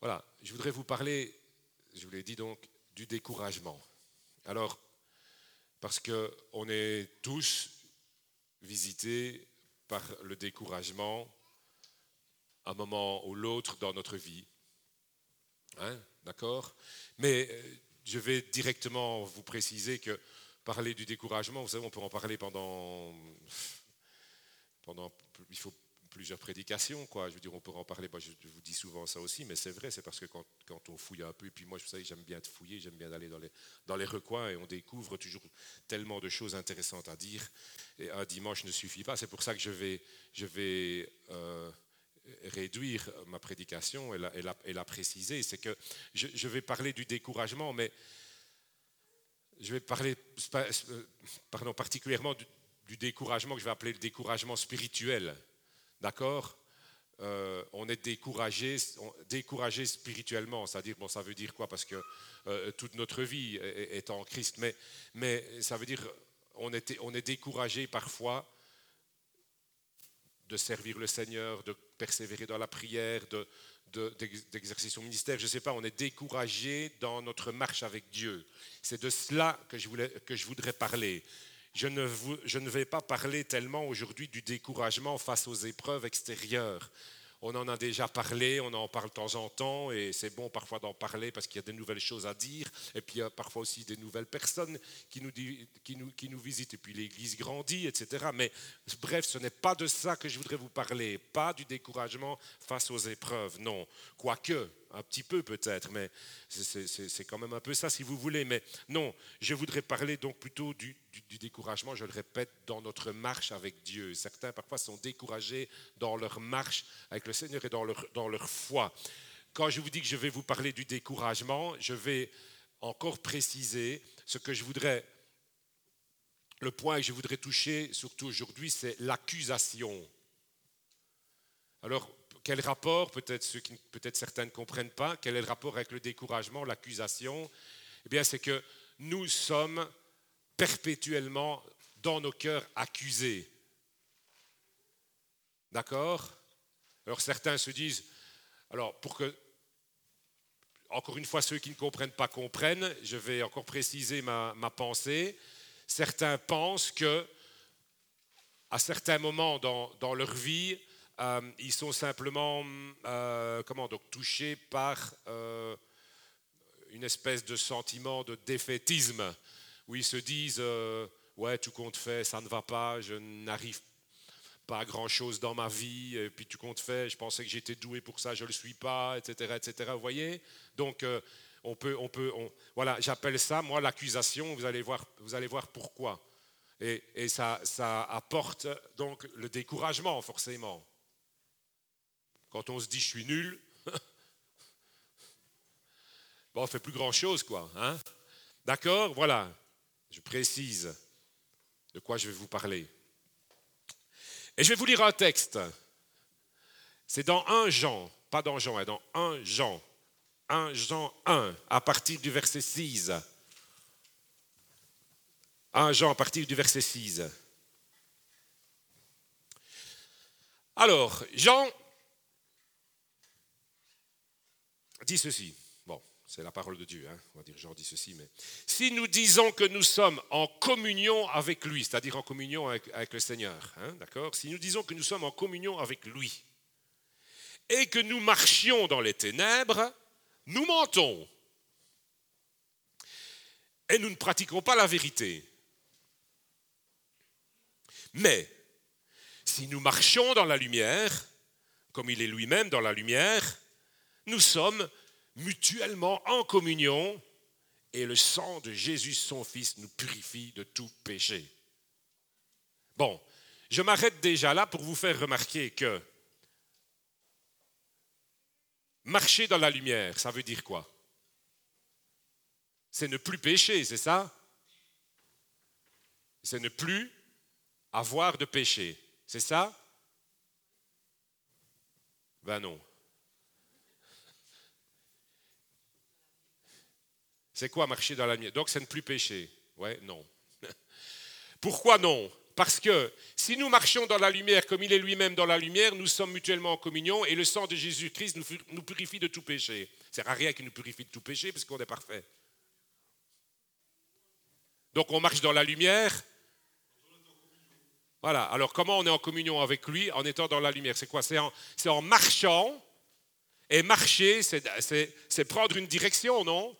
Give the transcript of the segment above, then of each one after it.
Voilà, je voudrais vous parler, je vous l'ai dit donc, du découragement. Alors, parce qu'on est tous visités par le découragement un moment ou l'autre dans notre vie. Hein, D'accord? Mais euh, je vais directement vous préciser que parler du découragement, vous savez, on peut en parler pendant. pendant faut plusieurs prédications, quoi. Je veux dire, on pourrait en parler, je vous dis souvent ça aussi, mais c'est vrai, c'est parce que quand, quand, on fouille un peu, et puis moi, vous savez, j'aime bien fouiller, j'aime bien aller dans les, dans les recoins, et on découvre toujours tellement de choses intéressantes à dire, et un dimanche ne suffit pas, c'est pour ça que je vais, je vais euh, réduire ma prédication et la, et la, et la préciser, c'est que je, vais parler du découragement, mais je vais parler pardon, particulièrement du, découragement que je vais appeler le découragement spirituel. D'accord? Euh, On est découragé, découragé spirituellement, c'est-à-dire, bon, ça veut dire quoi? Parce que euh, toute notre vie est, en Christ, mais, mais ça veut dire on est, on est découragé parfois de servir le Seigneur, de persévérer dans la prière, d'exercer de, son ministère. Je ne sais pas, on est découragé dans notre marche avec Dieu. C'est de cela que je, voulais, que je voudrais parler. Je ne, vais pas parler tellement aujourd'hui du découragement face aux épreuves extérieures. On en a déjà parlé, on en parle de temps en temps, et c'est bon parfois d'en parler parce qu'il y a des nouvelles choses à dire, et puis il y a parfois aussi des nouvelles personnes qui nous visitent, et puis l'Église grandit, etc. Mais bref, ce n'est pas de ça que je voudrais vous parler, pas du découragement face aux épreuves, non. Quoique, un petit peu peut-être, mais c'est quand même un peu ça si vous voulez. Mais non, je voudrais parler donc plutôt du, découragement, je le répète, dans notre marche avec Dieu. Certains parfois sont découragés dans leur marche avec le Seigneur et dans leur, dans leur foi. Quand je vous dis que je vais vous parler du découragement, je vais encore préciser ce que je voudrais, le point que je voudrais toucher surtout aujourd'hui, c'est l'accusation. Alors, quel rapport, peut-être certains ne comprennent pas, quel est le rapport avec le découragement, l'accusation? Eh bien, c'est que nous sommes perpétuellement dans nos cœurs accusés. D'accord? Alors certains se disent, alors pour que, encore une fois, ceux qui ne comprennent pas comprennent, je vais encore préciser ma, pensée. Certains pensent que, à certains moments dans leur vie, euh, ils sont simplement euh, comment, donc, touchés par euh, une espèce de sentiment de défaitisme, où ils se disent Ouais, tout compte fait, ça ne va pas, je n'arrive pas à grand-chose dans ma vie, et puis tout compte fait, je pensais que j'étais doué pour ça, je ne le suis pas, etc. etc. Vous voyez Donc, on peut, on peut, voilà, j'appelle ça, moi, l'accusation, vous allez voir, vous allez voir pourquoi. Et, et ça, ça apporte donc le découragement, forcément. Quand on se dit je suis nul, bon, on ne fait plus grand-chose, quoi. Hein D'accord Voilà, je précise de quoi je vais vous parler. Et je vais vous lire un texte. C'est dans 1 Jean, pas dans Jean, mais dans 1 Jean. 1 Jean 1, à partir du verset 6. 1 Jean à partir du verset 6. Alors, Jean dit ceci. Bon, c'est la parole de Dieu, hein. on va dire Jean dit ceci, mais si nous disons que nous sommes en communion avec lui, c'est-à-dire en communion avec, avec le Seigneur, hein, d'accord? Si nous disons que nous sommes en communion avec lui et que nous marchions dans les ténèbres, nous mentons et nous ne pratiquons pas la vérité. Mais si nous marchons dans la lumière, comme il est lui-même dans la lumière, nous sommes mutuellement en communion et le sang de Jésus, son Fils, nous purifie de tout péché. Bon, je m'arrête déjà là pour vous faire remarquer que marcher dans la lumière, ça veut dire quoi? C'est ne plus pécher, c'est ça? C'est ne plus avoir de péché, c'est ça? Ben non. C'est quoi marcher dans la lumière Donc c'est ne plus pécher. Ouais, non. Pourquoi non? Parce que si nous marchons dans la lumière comme il est lui-même dans la lumière, nous sommes mutuellement en communion et le sang de Jésus-Christ nous, purifie de tout péché. C'est à rien qu'il nous purifie de tout péché parce qu'on est parfait. Donc on marche dans la lumière. Voilà. Alors comment on est en communion avec lui? En étant dans la lumière C'est quoi? C'est en, marchant. Et marcher, c'est prendre une direction, non?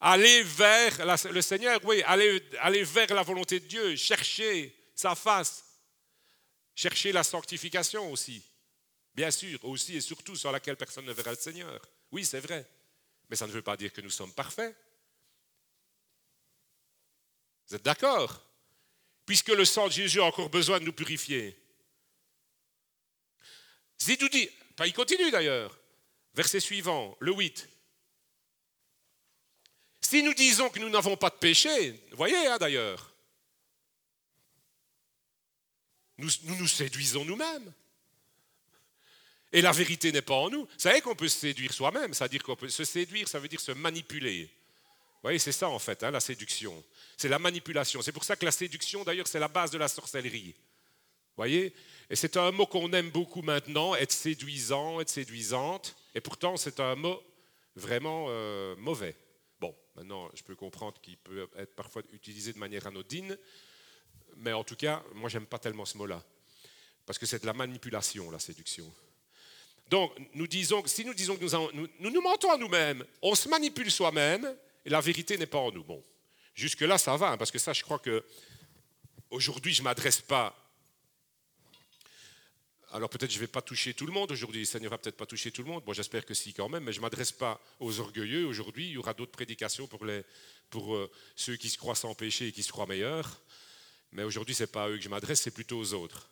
Aller vers le Seigneur, oui, aller, vers la volonté de Dieu, chercher sa face, chercher la sanctification aussi, bien sûr, aussi et surtout sur laquelle personne ne verra le Seigneur. Oui, c'est vrai, mais ça ne veut pas dire que nous sommes parfaits. Vous êtes d'accord? Puisque le sang de Jésus a encore besoin de nous purifier. Zidou dit, il continue d'ailleurs, verset suivant, le 8. Si nous disons que nous n'avons pas de péché, voyez hein, d'ailleurs, nous, nous, séduisons nous-mêmes. Et la vérité n'est pas en nous. Vous savez qu'on peut se séduire soi-même, c'est-à-dire qu'on peut se séduire, ça veut dire se manipuler. Vous voyez, c'est ça en fait, hein, la séduction. C'est la manipulation. C'est pour ça que la séduction, d'ailleurs, c'est la base de la sorcellerie. Vous voyez Et c'est un mot qu'on aime beaucoup maintenant, être séduisant, être séduisante. Et pourtant, c'est un mot vraiment euh, mauvais. Maintenant, je peux comprendre qu'il peut être parfois utilisé de manière anodine, mais en tout cas, moi, j'aime pas tellement ce mot-là, parce que c'est de la manipulation, la séduction. Donc, nous disons, si nous disons que nous, nous, mentons à nous-mêmes, on se manipule soi-même, et la vérité n'est pas en nous. Bon, jusque-là, ça va, hein, parce que ça, je crois que aujourd'hui, je ne m'adresse pas alors peut-être je ne vais pas toucher tout le monde aujourd'hui, le Seigneur va peut-être pas toucher tout le monde, bon j'espère que si quand même, mais je ne m'adresse pas aux orgueilleux. Aujourd'hui, il y aura d'autres prédications pour, les, pour euh, ceux qui se croient sans péché et qui se croient meilleurs, mais aujourd'hui ce n'est pas à eux que je m'adresse, c'est plutôt aux autres.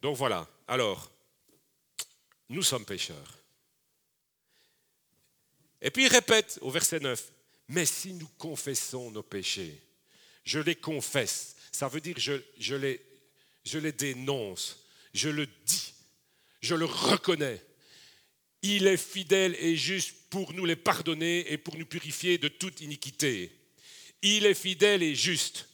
Donc voilà, alors, nous sommes pécheurs. Et puis il répète au verset 9, mais si nous confessons nos péchés, je les confesse, ça veut dire je, je, les, je les dénonce je le dis, je le reconnais. Il est fidèle et juste pour nous les pardonner et pour nous purifier de toute iniquité. Il est fidèle et juste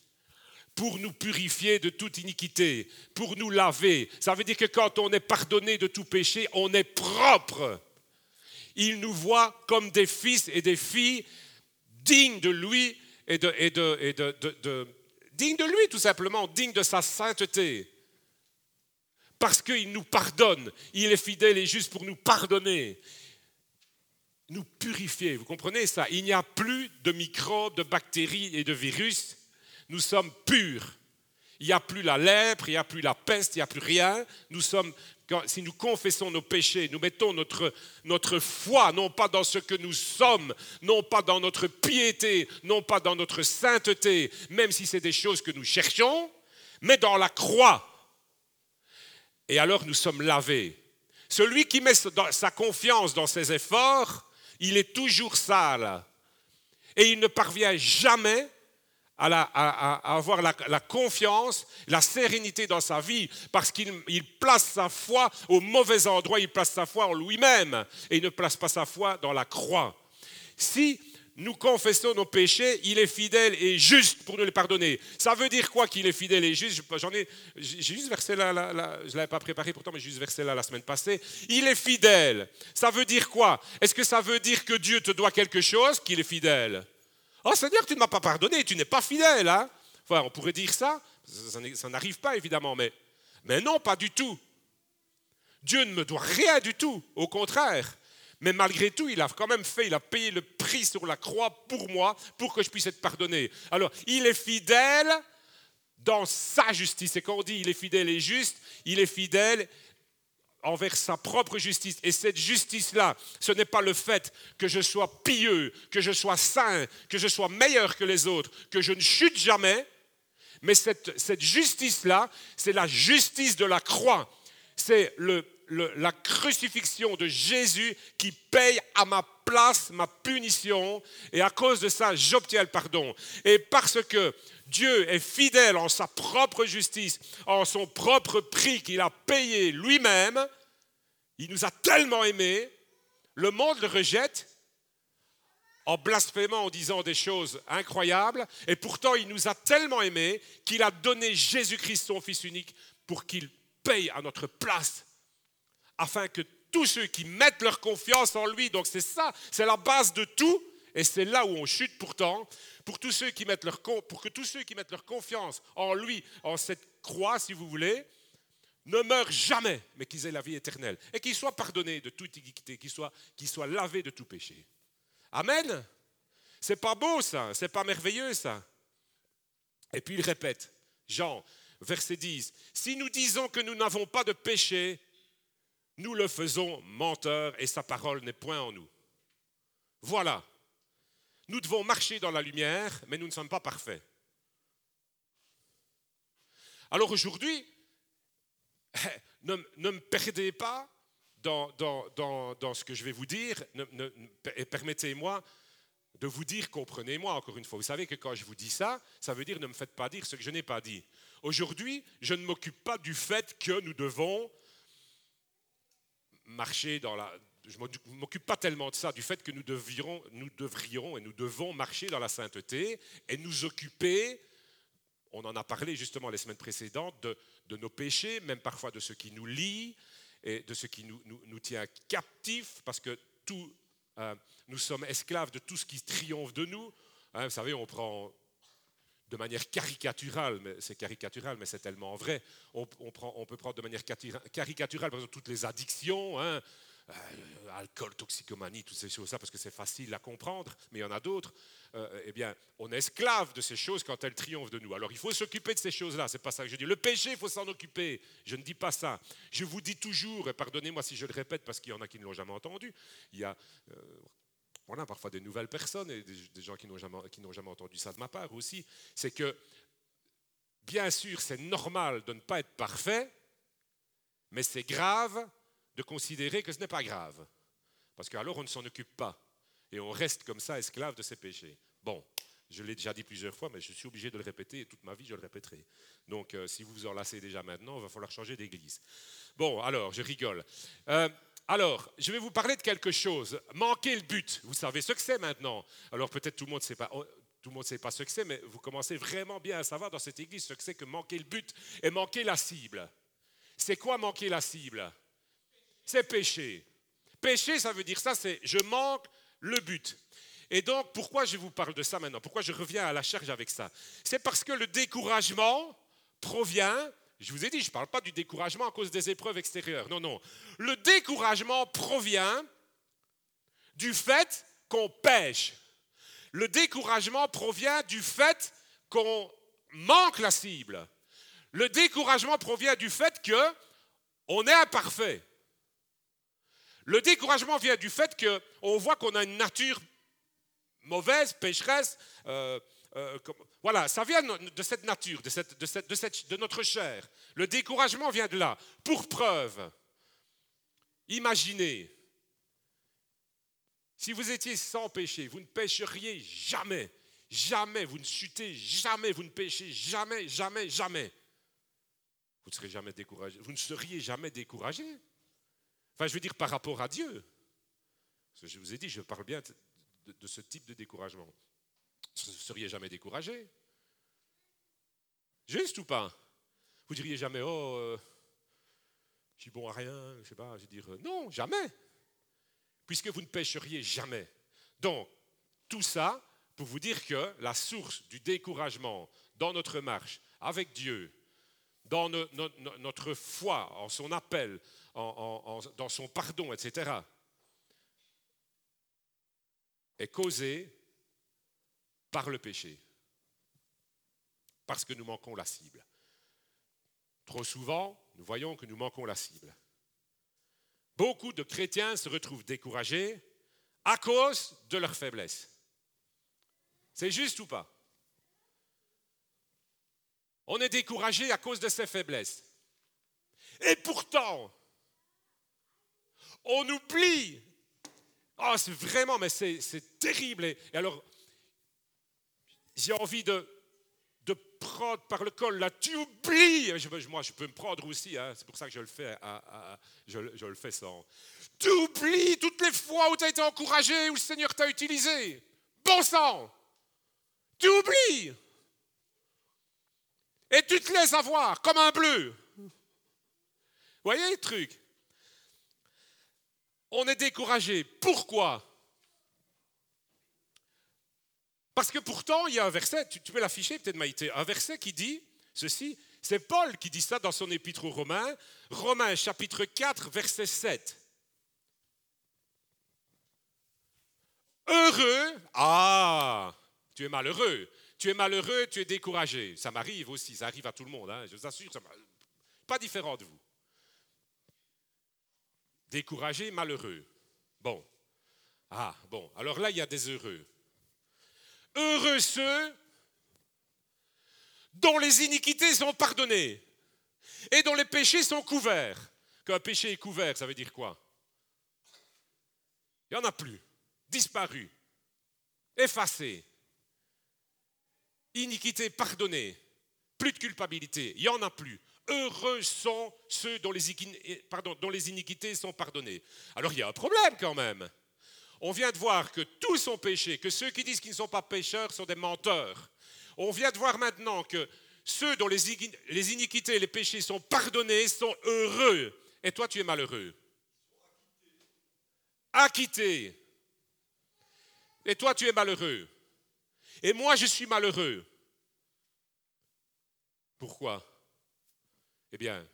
pour nous purifier de toute iniquité, pour nous laver. Ça veut dire que quand on est pardonné de tout péché, on est propre. Il nous voit comme des fils et des filles dignes de lui et de, de, dignes de lui tout simplement, dignes de sa sainteté parce qu'il nous pardonne. Il est fidèle et juste pour nous pardonner, nous purifier. Vous comprenez ça? Il n'y a plus de microbes, de bactéries et de virus. Nous sommes purs. Il n'y a plus la lèpre, il n'y a plus la peste, il n'y a plus rien. Nous sommes, si nous confessons nos péchés, nous mettons notre, notre foi, non pas dans ce que nous sommes, non pas dans notre piété, non pas dans notre sainteté, même si c'est des choses que nous cherchons, mais dans la croix et alors nous sommes lavés. Celui qui met sa confiance dans ses efforts, il est toujours sale. Et il ne parvient jamais à, avoir la, la, confiance, la sérénité dans sa vie, parce qu'il place sa foi au mauvais endroit, il place sa foi en lui-même, et il ne place pas sa foi dans la croix. Si nous confessons nos péchés, il est fidèle et juste pour nous les pardonner. Ça veut dire quoi qu'il est fidèle et juste? J'en ai, j'ai juste versé là, je ne l'avais pas préparé pourtant, mais j'ai juste versé là la semaine passée. Il est fidèle. Ça veut dire quoi? Est-ce que ça veut dire que Dieu te doit quelque chose, qu'il est fidèle? Oh Seigneur, tu ne m'as pas pardonné, tu n'es pas fidèle. Hein? On pourrait dire ça. Ça, n'arrive pas évidemment, mais, mais non, pas du tout. Dieu ne me doit rien du tout, au contraire. Mais malgré tout, il a quand même fait, il a payé le prix sur la croix pour moi, pour que je puisse être pardonné. Alors, il est fidèle dans sa justice. Et quand on dit il est fidèle et juste, il est fidèle envers sa propre justice. Et cette justice-là, ce n'est pas le fait que je sois pieux, que je sois saint, que je sois meilleur que les autres, que je ne chute jamais, mais cette, cette justice-là, c'est la justice de la croix. C'est le la crucifixion de Jésus qui paye à ma place ma punition et à cause de ça, j'obtiens le pardon. Et parce que Dieu est fidèle en sa propre justice, en son propre prix qu'il a payé lui-même, il nous a tellement aimés, le monde le rejette en blasphémant, en disant des choses incroyables, et pourtant il nous a tellement aimés qu'il a donné Jésus-Christ, son Fils unique, pour qu'il paye à notre place, afin que tous ceux qui mettent leur confiance en lui, donc c'est ça, c'est la base de tout, et c'est là où on chute pourtant, pour, tous ceux qui mettent leur, pour que tous ceux qui mettent leur confiance en lui, en cette croix, si vous voulez, ne meurent jamais, mais qu'ils aient la vie éternelle, et qu'ils soient pardonnés de toute iniquité, qu'ils soient, qu'ils soient lavés de tout péché. Amen. C'est pas beau ça, c'est pas merveilleux ça. Et puis il répète, Jean, verset 10, si nous disons que nous n'avons pas de péché, nous le faisons menteur et sa parole n'est point en nous. Voilà. Nous devons marcher dans la lumière, mais nous ne sommes pas parfaits. Alors aujourd'hui, ne, me perdez pas dans, dans, ce que je vais vous dire et permettez-moi de vous dire, comprenez-moi encore une fois. Vous savez que quand je vous dis ça, ça veut dire ne me faites pas dire ce que je n'ai pas dit. Aujourd'hui, je ne m'occupe pas du fait que nous devons marcher dans la... Je ne m'occupe pas tellement de ça, du fait que nous devrions, nous devrions et nous devons marcher dans la sainteté et nous occuper, on en a parlé justement les semaines précédentes, de, de nos péchés, même parfois de ce qui nous lie et de ce qui nous, nous, tient captifs, parce que tout, euh, nous sommes esclaves de tout ce qui triomphe de nous. Hein, vous savez, on prend de manière caricaturale, mais c'est caricatural, mais c'est tellement vrai. On, peut prendre de manière caricaturale, par exemple, toutes les addictions, hein, euh, alcool, toxicomanie, toutes ces choses-là, parce que c'est facile à comprendre, mais il y en a d'autres. Euh, eh bien, on est esclave de ces choses quand elles triomphent de nous. Alors, il faut s'occuper de ces choses-là. C'est pas ça que je dis. Le péché, il faut s'en occuper. Je ne dis pas ça. Je vous dis toujours, et pardonnez-moi si je le répète, parce qu'il y en a qui ne l'ont jamais entendu. Il y a euh, voilà, parfois des nouvelles personnes et des, gens qui n'ont jamais, entendu ça de ma part aussi. C'est que, bien sûr, c'est normal de ne pas être parfait, mais c'est grave de considérer que ce n'est pas grave. Parce qu'alors on ne s'en occupe pas. Et on reste comme ça esclave de ses péchés. Bon, je l'ai déjà dit plusieurs fois, mais je suis obligé de le répéter et toute ma vie je le répéterai. Donc euh, si vous vous en lassez déjà maintenant, il va falloir changer d'église. Bon, alors, je rigole. Euh, alors, je vais vous parler de quelque chose. Manquer le but. Vous savez ce que c'est maintenant. Alors peut-être tout le monde ne sait pas. Oh, tout le monde ne sait pas ce que c'est, mais vous commencez vraiment bien à savoir dans cette église ce que c'est que manquer le but et manquer la cible. C'est quoi manquer la cible? C'est péché. Péché, ça veut dire ça, c'est je manque le but. Et donc, pourquoi je vous parle de ça maintenant? Pourquoi je reviens à la charge avec ça? C'est parce que le découragement provient, je vous ai dit, je ne parle pas du découragement à cause des épreuves extérieures. Non, non. Le découragement provient du fait qu'on pêche. Le découragement provient du fait qu'on manque la cible. Le découragement provient du fait que on est imparfait. Le découragement vient du fait qu'on voit qu'on a une nature mauvaise, pécheresse. Euh, euh, voilà, ça vient de cette nature, de, cette, de, de notre chair. Le découragement vient de là. Pour preuve, imaginez, si vous étiez sans péché, vous ne pécheriez jamais, jamais, vous ne chutez jamais, vous ne péchez jamais, jamais, jamais. Vous ne serez jamais découragé. Vous ne seriez jamais découragé. Enfin, je veux dire par rapport à Dieu. Parce je vous ai dit, je parle bien de, ce type de découragement. Vous ne seriez jamais découragé. Juste ou pas? Vous diriez jamais, oh, euh, je suis bon à rien, je sais pas, je veux dire, euh, non, jamais. Puisque vous ne pêcheriez jamais. Donc, tout ça pour vous dire que la source du découragement dans notre marche avec Dieu, dans notre foi en son appel, dans son pardon, etc., est causé par le péché, parce que nous manquons la cible. Trop souvent, nous voyons que nous manquons la cible. Beaucoup de chrétiens se retrouvent découragés à cause de leur faiblesse. C'est juste ou pas? On est découragé à cause de ses faiblesses. Et pourtant, on oublie. Ah, c'est vraiment, mais c'est terrible. Et, alors, j'ai envie de, de prendre par le col, là, tu oublies. moi, je peux me prendre aussi, hein, c'est pour ça que je le fais, je, je, le fais sans. Tu oublies toutes les fois où tu as été encouragé, où le Seigneur t'a utilisé. bon sang, tu oublies. Et tu te laisses avoir comme un bleu. Vous voyez le truc? On est découragé. Pourquoi? Parce que pourtant, il y a un verset, tu, peux l'afficher peut-être Maïté, un verset qui dit ceci, c'est Paul qui dit ça dans son épître aux Romains, Romains chapitre 4, verset 7. Heureux, ah, tu es malheureux, tu es malheureux, tu es découragé. Ça m'arrive aussi, ça arrive à tout le monde, hein, je vous assure, ça pas différent de vous. Découragé, malheureux. Bon. Ah, bon, alors là, il y a des heureux. Heureux ceux dont les iniquités sont pardonnées et dont les péchés sont couverts. Qu'un péché est couvert, ça veut dire quoi? Il n'y en a plus. Disparu. Effacé. Iniquité pardonnée. Plus de culpabilité. Il n'y en a plus. Heureux sont ceux dont les, dont les iniquités sont pardonnées. Alors il y a un problème quand même. On vient de voir que tous sont péchés, que ceux qui disent qu'ils ne sont pas pécheurs sont des menteurs. On vient de voir maintenant que ceux dont les iniquités et les péchés sont pardonnés sont heureux. Et toi, tu es malheureux. Acquitté. Et toi, tu es malheureux. Et moi, je suis malheureux. Pourquoi? Eh bien,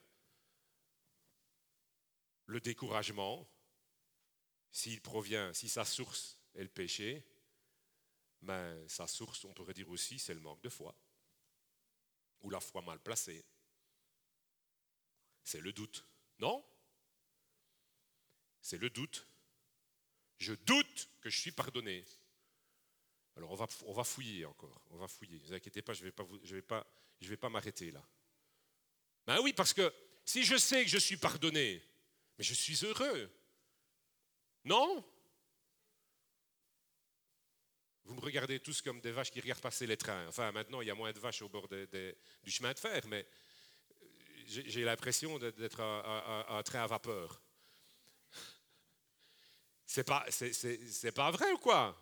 le découragement, s'il provient, si sa source est le péché, ben, sa source, on pourrait dire aussi, c'est le manque de foi, ou la foi mal placée. C'est le doute, non? C'est le doute. Je doute que je suis pardonné. Alors on va, fouiller encore, on va fouiller. Ne vous inquiétez pas, je ne vais pas, je vais pas, je vais pas m'arrêter là. Ben oui, parce que si je sais que je suis pardonné, mais je suis heureux. Non Vous me regardez tous comme des vaches qui regardent passer les trains. Enfin, maintenant, il y a moins de vaches au bord du chemin de fer, mais euh, j'ai l'impression d'être un, train à vapeur. C'est pas, c'est pas vrai ou quoi?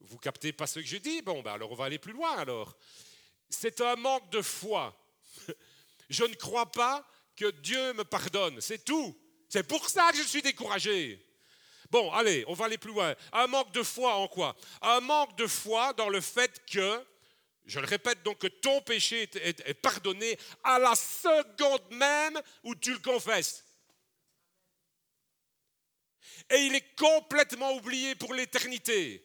Vous captez pas ce que je dis? Bon, ben alors on va aller plus loin alors. C'est un manque de foi. Je ne crois pas que Dieu me pardonne, c'est tout. C'est pour ça que je suis découragé. Bon, allez, on va aller plus loin. Un manque de foi en quoi? Un manque de foi dans le fait que, je le répète donc, que ton péché est, pardonné à la seconde même où tu le confesses. Et il est complètement oublié pour l'éternité.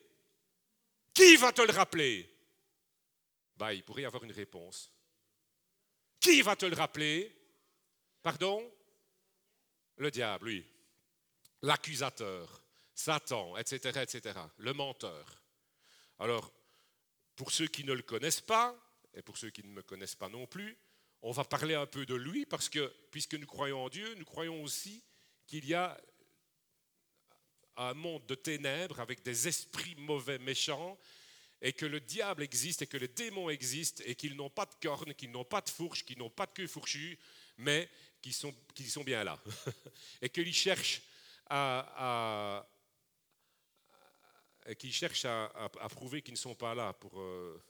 Qui va te le rappeler? Bah, Il pourrait y avoir une réponse. Qui va te le rappeler? Pardon? Le diable, oui. L'accusateur, Satan, etc., etc. Le menteur. Alors, pour ceux qui ne le connaissent pas, et pour ceux qui ne me connaissent pas non plus, on va parler un peu de lui parce que, puisque nous croyons en Dieu, nous croyons aussi qu'il y a un monde de ténèbres avec des esprits mauvais, méchants, et que le diable existe et que les démons existent et qu'ils n'ont pas de cornes, qu'ils n'ont pas de fourche, qu'ils n'ont pas de queue fourchue, mais qui sont, sont bien là, et qu'ils cherchent à, prouver qu'ils ne sont pas là pour, euh,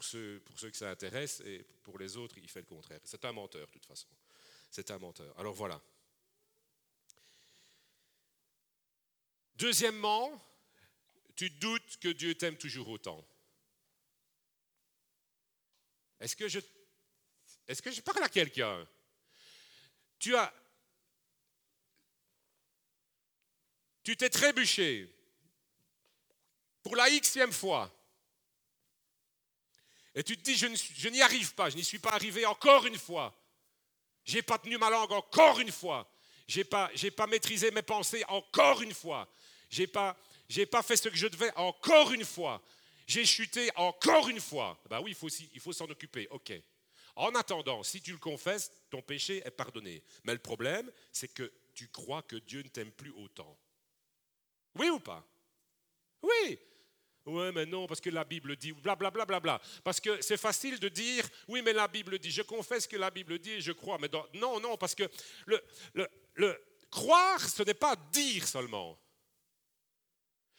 ceux, pour que ça intéresse, et pour les autres, il fait le contraire. C'est un menteur, de toute façon. C'est un menteur. Alors voilà. Deuxièmement, tu doutes que Dieu t'aime toujours autant. Est-ce que je, est-ce que je parle à quelqu'un? Tu as. Tu t'es trébuché pour la xème fois. Et tu te dis, je n'y arrive pas, je n'y suis pas arrivé encore une fois. J'ai pas tenu ma langue encore une fois. J'ai pas, pas maîtrisé mes pensées encore une fois. J'ai pas, pas fait ce que je devais encore une fois. J'ai chuté encore une fois. Ben oui, il faut, il faut s'en occuper. Ok. En attendant, si tu le confesses, ton péché est pardonné. Mais le problème, c'est que tu crois que Dieu ne t'aime plus autant. Oui ou pas? Oui. Oui, mais non, parce que la Bible dit, blablabla. Bla, bla, bla, parce que c'est facile de dire, oui, mais la Bible dit, je confesse que la Bible dit et je crois. Mais non, non, parce que le, le, croire, ce n'est pas dire seulement.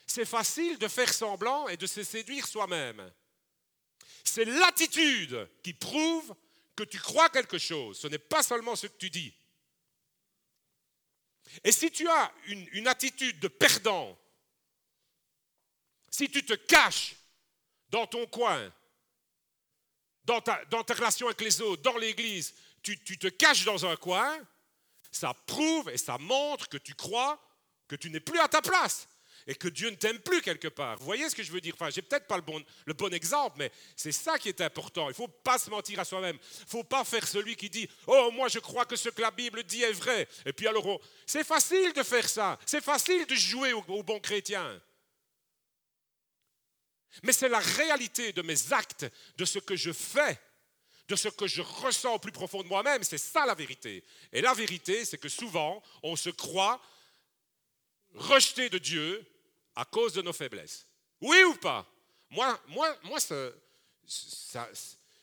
c'est facile de faire semblant et de se séduire soi-même. C'est l'attitude qui prouve que tu crois quelque chose. Ce n'est pas seulement ce que tu dis. Et si tu as une, attitude de perdant, si tu te caches dans ton coin, dans ta, dans avec les autres, dans l'église, tu, tu te caches dans un coin, ça prouve et ça montre que tu crois que tu n'es plus à ta place et que Dieu ne t'aime plus quelque part. Vous voyez ce que je veux dire? Enfin, j'ai peut-être pas le bon, le bon exemple, mais c'est ça qui est important. Il ne faut pas se mentir à soi-même. Il ne faut pas faire celui qui dit Oh, moi je crois que ce que la Bible dit est vrai. Et puis alors, c'est facile de faire ça. C'est facile de jouer au, au bon chrétien. Mais c'est la réalité de mes actes, de ce que je fais, de ce que je ressens au plus profond de moi-même. C'est ça la vérité. Et la vérité, c'est que souvent, on se croit rejeté de Dieu à cause de nos faiblesses. Oui ou pas? Moi, moi, moi ça,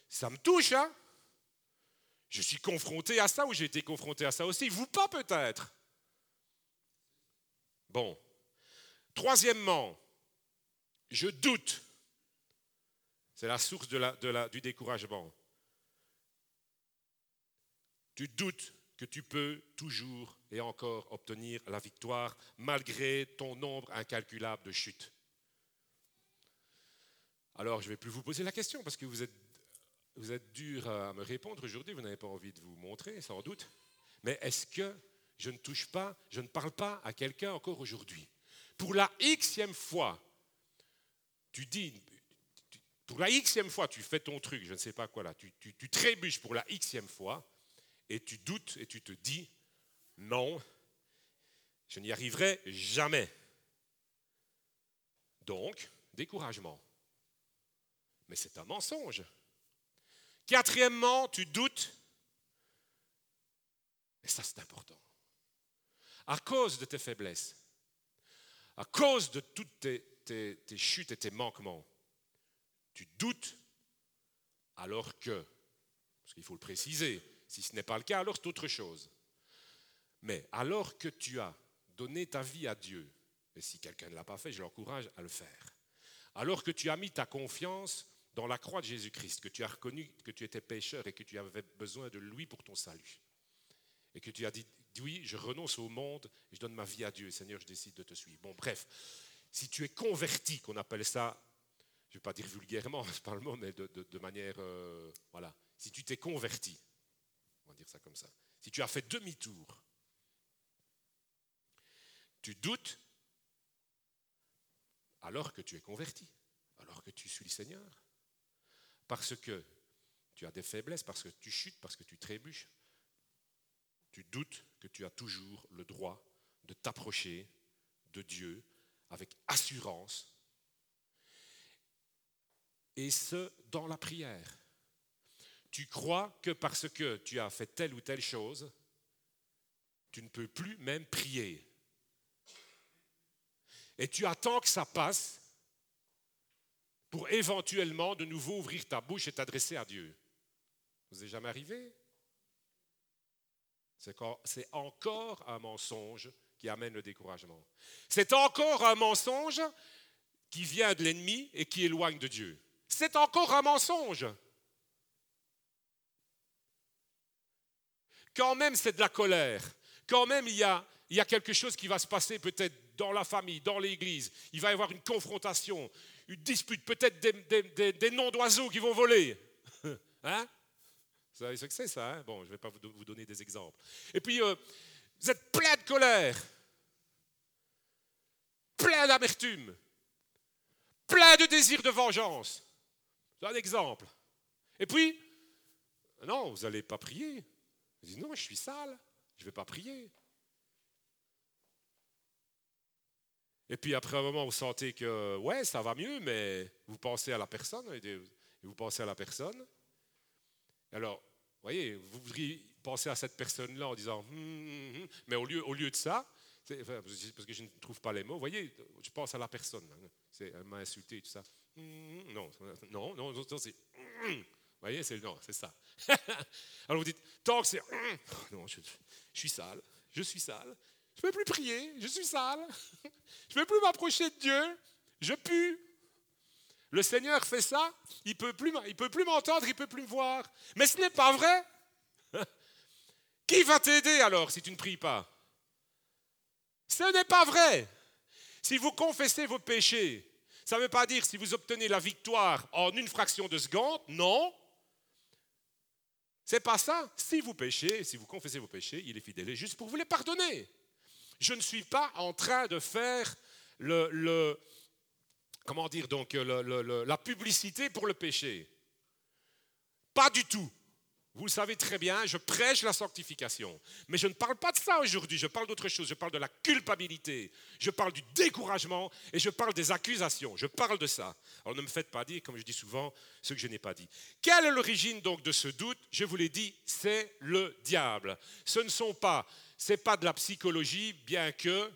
ça, me touche. Hein je suis confronté à ça ou j'ai été confronté à ça aussi. Vous pas peut-être? Bon. Troisièmement, je doute. C'est la source du découragement. Tu doutes que tu peux toujours et encore obtenir la victoire malgré ton nombre incalculable de chutes. Alors, je ne vais plus vous poser la question parce que vous êtes, vous dur à me répondre aujourd'hui, vous n'avez pas envie de vous montrer, sans doute. Mais est-ce que je ne touche pas, je ne parle pas à quelqu'un encore aujourd'hui? Pour la xème fois, tu dis, pour la xème fois, tu fais ton truc, je ne sais pas quoi là, tu, tu trébuches pour la xème fois, et tu doutes et tu te dis, non, je n'y arriverai jamais. Donc, découragement. Mais c'est un mensonge. Quatrièmement, tu doutes. Et ça, c'est important. À cause de tes faiblesses, à cause de toutes tes, tes chutes et tes manquements, tu doutes alors que, parce qu'il faut le préciser, si ce n'est pas le cas, alors c'est autre chose. Mais alors que tu as donné ta vie à Dieu, et si quelqu'un ne l'a pas fait, je l'encourage à le faire, alors que tu as mis ta confiance dans la croix de Jésus-Christ, que tu as reconnu que tu étais pécheur et que tu avais besoin de lui pour ton salut, et que tu as dit, oui, je renonce au monde et je donne ma vie à Dieu, Seigneur, je décide de te suivre. Bon, bref, si tu es converti, qu'on appelle ça, je ne vais pas dire vulgairement, c'est pas le mot, mais de, manière, euh, voilà, si tu t'es converti, on va dire ça comme ça, si tu as fait demi-tour, tu doutes alors que tu es converti, alors que tu suis le Seigneur, parce que tu as des faiblesses, parce que tu chutes, parce que tu trébuches, tu doutes que tu as toujours le droit de t'approcher de Dieu avec assurance, et ce, dans la prière. Tu crois que parce que tu as fait telle ou telle chose, tu ne peux plus même prier. Et tu attends que ça passe pour éventuellement de nouveau ouvrir ta bouche et t'adresser à Dieu. Vous est jamais arrivé? C'est encore un mensonge qui amène le découragement. C'est encore un mensonge qui vient de l'ennemi et qui éloigne de Dieu. C'est encore un mensonge. Quand même, c'est de la colère. Quand même, il y a, quelque chose qui va se passer peut-être dans la famille, dans l'église. Il va y avoir une confrontation, une dispute, peut-être des, noms d'oiseaux qui vont voler. Hein? Vous savez ce que c'est ça hein? Bon, je ne vais pas vous donner des exemples. Et puis, euh, vous êtes plein de colère, plein d'amertume, plein de désir de vengeance. C'est un exemple. Et puis, non, vous n'allez pas prier. Vous dites, non, je suis sale, je ne vais pas prier. Et puis après un moment, vous sentez que, ouais, ça va mieux, mais vous pensez à la personne, et vous pensez à la personne. Alors, voyez, vous voudriez penser à cette personne-là en disant, hum, hum, hum, mais au lieu, au lieu de ça, parce que je ne trouve pas les mots, vous voyez, je pense à la personne. Hein. elle m'a insulté tout ça. Non, non, non c'est. Voyez, c'est non, c'est ça. Alors vous dites, tant que c'est. Non, je suis sale, je suis sale, Je ne peux plus prier, je suis sale. Je ne peux plus m'approcher de Dieu, je pue. Le Seigneur fait ça, il ne peut plus m'entendre, il ne peut plus me voir. Mais ce n'est pas vrai. Qui va t'aider alors si tu ne pries pas? Ce n'est pas vrai. Si vous confessez vos péchés, ça ne veut pas dire si vous obtenez la victoire en une fraction de seconde, non. C'est pas ça. Si vous péchez, si vous confessez vos péchés, il est fidèle et juste pour vous les pardonner. Je ne suis pas en train de faire le, comment dire donc la publicité pour le péché. Pas du tout. Vous le savez très bien, je prêche la sanctification. Mais je ne parle pas de ça aujourd'hui, je parle d'autre chose. Je parle de la culpabilité, je parle du découragement et je parle des accusations. Je parle de ça. Alors ne me faites pas dire, comme je dis souvent, ce que je n'ai pas dit. Quelle est l'origine donc de ce doute? Je vous l'ai dit, c'est le diable. Ce ne sont pas, c'est pas de la psychologie, bien que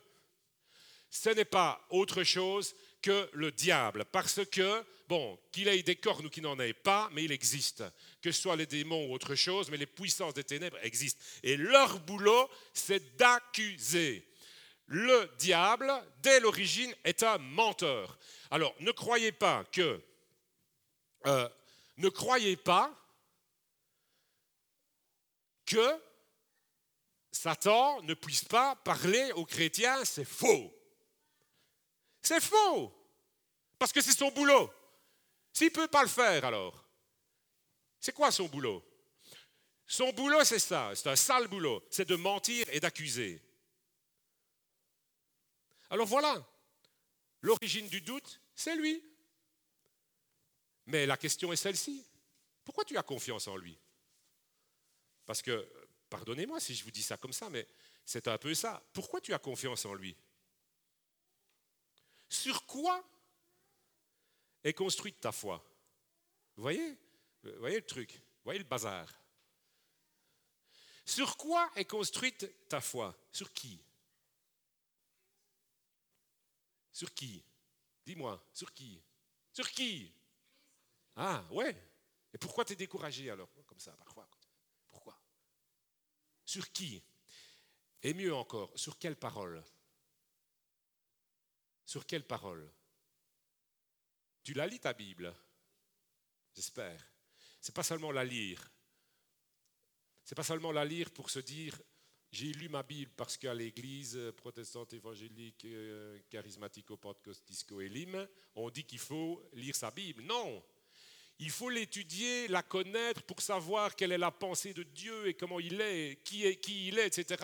ce n'est pas autre chose que le diable. Parce que, bon, qu'il ait des cornes ou qu'il n'en ait pas, mais il existe. Que ce soit les démons ou autre chose, mais les puissances des ténèbres existent. Et leur boulot, c'est d'accuser. Le diable, dès l'origine, est un menteur. Alors, ne croyez pas que... Euh, ne croyez pas que Satan ne puisse pas parler aux chrétiens, c'est faux. C'est faux. Parce que c'est son boulot. S'il ne peut pas le faire, alors, c'est quoi son boulot? Son boulot, c'est ça. C'est un sale boulot. C'est de mentir et d'accuser. Alors voilà. L'origine du doute, c'est lui. Mais la question est celle-ci. Pourquoi tu as confiance en lui? Parce que, pardonnez-moi si je vous dis ça comme ça, mais c'est un peu ça. Pourquoi tu as confiance en lui? Sur quoi est construite ta foi. Vous voyez? Vous voyez le truc? Vous voyez le bazar? Sur quoi est construite ta foi? Sur qui? Sur qui? Dis-moi, sur qui? Sur qui? Ah, ouais. Et pourquoi tu es découragé alors? Comme ça, parfois. Pourquoi? Sur qui? Et mieux encore, sur quelle parole? Sur quelle parole? Tu la lis ta Bible? J'espère. C'est pas seulement la lire. C'est pas seulement la lire pour se dire j'ai lu ma Bible parce qu'à l'église protestante évangélique euh, charismatique au Pentecostisco Elim, on dit qu'il faut lire sa Bible. Non, il faut l'étudier, la connaître pour savoir quelle est la pensée de Dieu et comment il est, qui, est, qui il est, etc.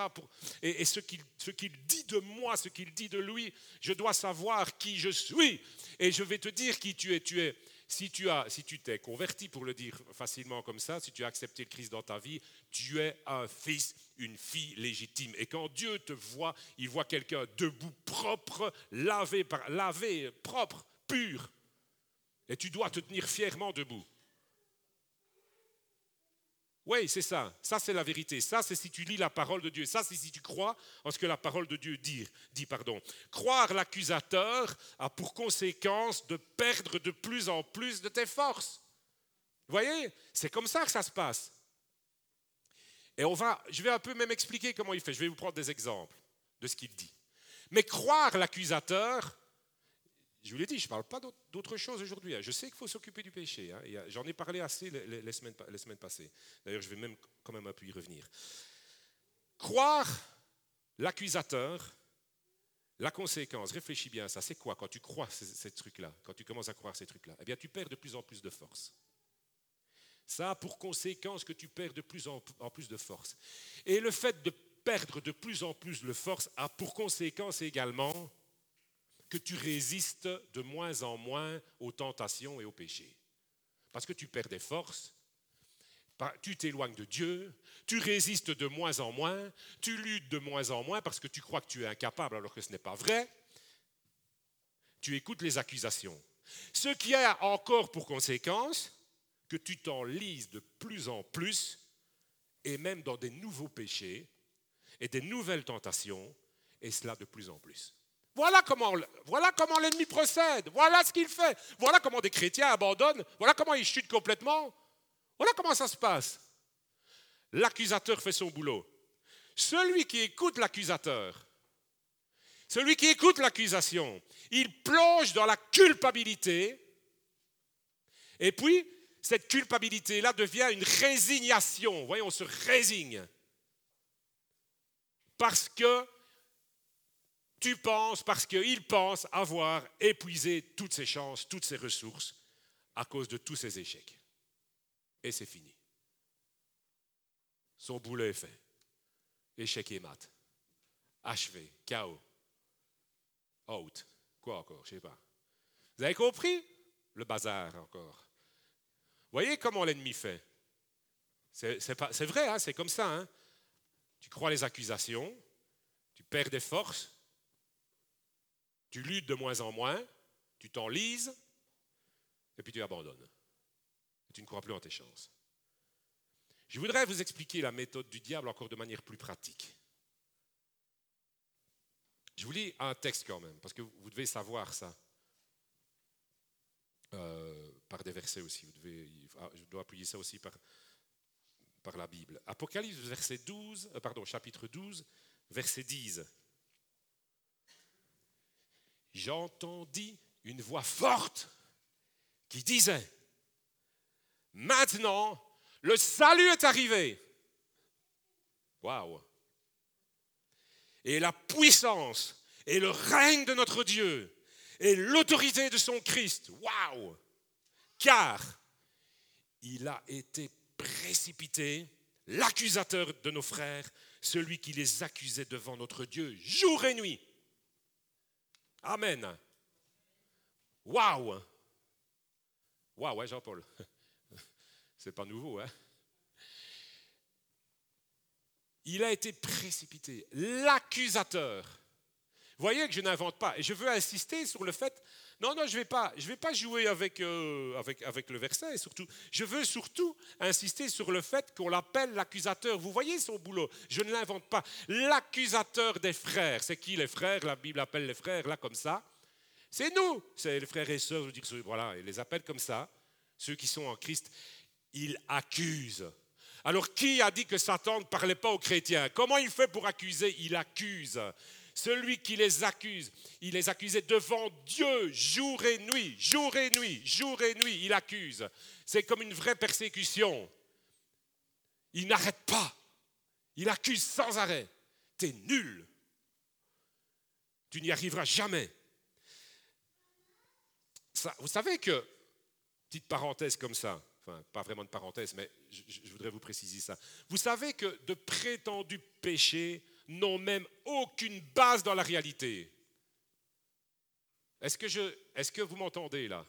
et, ce qu'il dit de moi, ce qu'il dit de lui, je dois savoir qui je suis. Et je vais te dire qui tu es. Tu es si tu as, si tu t'es converti, pour le dire facilement comme ça, si tu as accepté le Christ dans ta vie, tu es un fils, une fille légitime. Et quand Dieu te voit, il voit quelqu'un debout, propre, lavé, lavé, propre, pur. Et tu dois te tenir fièrement debout. Oui, c'est ça. Ça, c'est la vérité. Ça, c'est si tu lis la parole de Dieu. Ça, c'est si tu crois en ce que la parole de Dieu dit. dit pardon. Croire l'accusateur a pour conséquence de perdre de plus en plus de tes forces. Vous voyez? C'est comme ça que ça se passe. Et on va, je vais un peu même expliquer comment il fait. Je vais vous prendre des exemples de ce qu'il dit. Mais croire l'accusateur je vous l'ai dit, je ne parle pas d'autre chose aujourd'hui. Hein. Je sais qu'il faut s'occuper du péché. Hein. J'en ai parlé assez les, semaines, passées. D'ailleurs, je vais même quand même un peu y revenir. Croire l'accusateur, la conséquence, réfléchis bien à ça, c'est quoi quand tu crois ces, trucs-là, quand tu commences à croire ces trucs-là? Eh bien, tu perds de plus en plus de force. Ça a pour conséquence que tu perds de plus en plus de force. Et le fait de perdre de plus en plus de force a pour conséquence également que tu résistes de moins en moins aux tentations et aux péchés. Parce que tu perds des forces, tu t'éloignes de Dieu, tu résistes de moins en moins, tu luttes de moins en moins parce que tu crois que tu es incapable alors que ce n'est pas vrai. Tu écoutes les accusations. Ce qui a encore pour conséquence que tu t'enlises de plus en plus et même dans des nouveaux péchés et des nouvelles tentations, et cela de plus en plus. Voilà comment, l'ennemi procède. Voilà ce qu'il fait. Voilà comment des chrétiens abandonnent. Voilà comment ils chutent complètement. Voilà comment ça se passe. L'accusateur fait son boulot. Celui qui écoute l'accusateur Celui qui écoute l'accusation, il plonge dans la culpabilité. Et puis, cette culpabilité-là devient une résignation. Voyez, on se résigne. Parce que tu penses, parce qu'il pense avoir épuisé toutes ses chances, toutes ses ressources à cause de tous ses échecs. Et c'est fini. Son boulot est fait. Échec et mat. Achevé. Chaos. Out. Quoi encore? Je ne sais pas. Vous avez compris? Le bazar encore. Voyez comment l'ennemi fait. C'est vrai, hein, c'est comme ça. Hein. Tu crois les accusations, tu perds des forces, tu luttes de moins en moins, tu t'enlises, et puis tu abandonnes. tu ne crois plus en tes chances. Je voudrais vous expliquer la méthode du diable encore de manière plus pratique. Je vous lis un texte quand même, parce que vous devez savoir ça. Euh, par des versets aussi. Ah, je dois appuyer ça aussi par, par la Bible. Apocalypse, verset 12, euh, pardon, chapitre 12, verset 10. J'entendis une voix forte qui disait, maintenant, le salut est arrivé. Waouh! Et la puissance et le règne de notre Dieu et l'autorité de son Christ. Waouh! Car il a été précipité, l'accusateur de nos frères, celui qui les accusait devant notre Dieu jour et nuit. Amen. Waouh! Waouh, ouais, Jean-Paul. C'est pas nouveau, hein? Il a été précipité, l'accusateur. Voyez que je n'invente pas. Et je veux insister sur le fait, non, non, je ne vais, pas, jouer avec, euh, avec, le verset. Et surtout, je veux surtout insister sur le fait qu'on l'appelle l'accusateur. Vous voyez son boulot. Je ne l'invente pas. L'accusateur des frères. C'est qui les frères? La Bible appelle les frères là comme ça. C'est nous. C'est les frères et sœurs. Voilà, il les appelle comme ça. Ceux qui sont en Christ, ils accusent. Alors qui a dit que Satan ne parlait pas aux chrétiens? Comment il fait pour accuser? Il accuse. Celui qui les accuse, il les accusait devant Dieu jour et nuit, jour et nuit, jour et nuit, il accuse. C'est comme une vraie persécution. Il n'arrête pas. Il accuse sans arrêt. Tu es nul. Tu n'y arriveras jamais. vous savez que, petite parenthèse comme ça, enfin pas vraiment de parenthèse, mais je voudrais vous préciser ça. Vous savez que de prétendus péchés n'ont même aucune base dans la réalité. Est-ce que, je, est-ce que vous m'entendez là?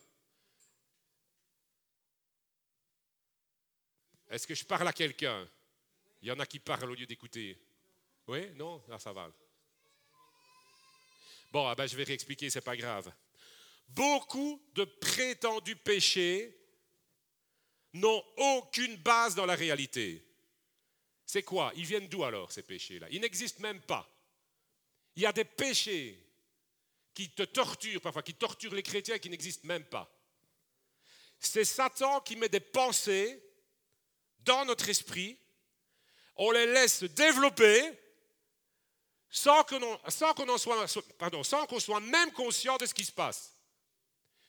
Est-ce que je parle à quelqu'un? Il y en a qui parlent au lieu d'écouter. Oui? Non? Ah, ça va. Bon, ah ben, je vais réexpliquer, c'est pas grave. Beaucoup de prétendus péchés n'ont aucune base dans la réalité. C'est quoi? Ils viennent d'où alors ces péchés-là? Ils n'existent même pas. Il y a des péchés qui te torturent, parfois qui torturent les chrétiens qui n'existent même pas. C'est Satan qui met des pensées dans notre esprit, on les laisse développer sans qu'on soit même conscient de ce qui se passe.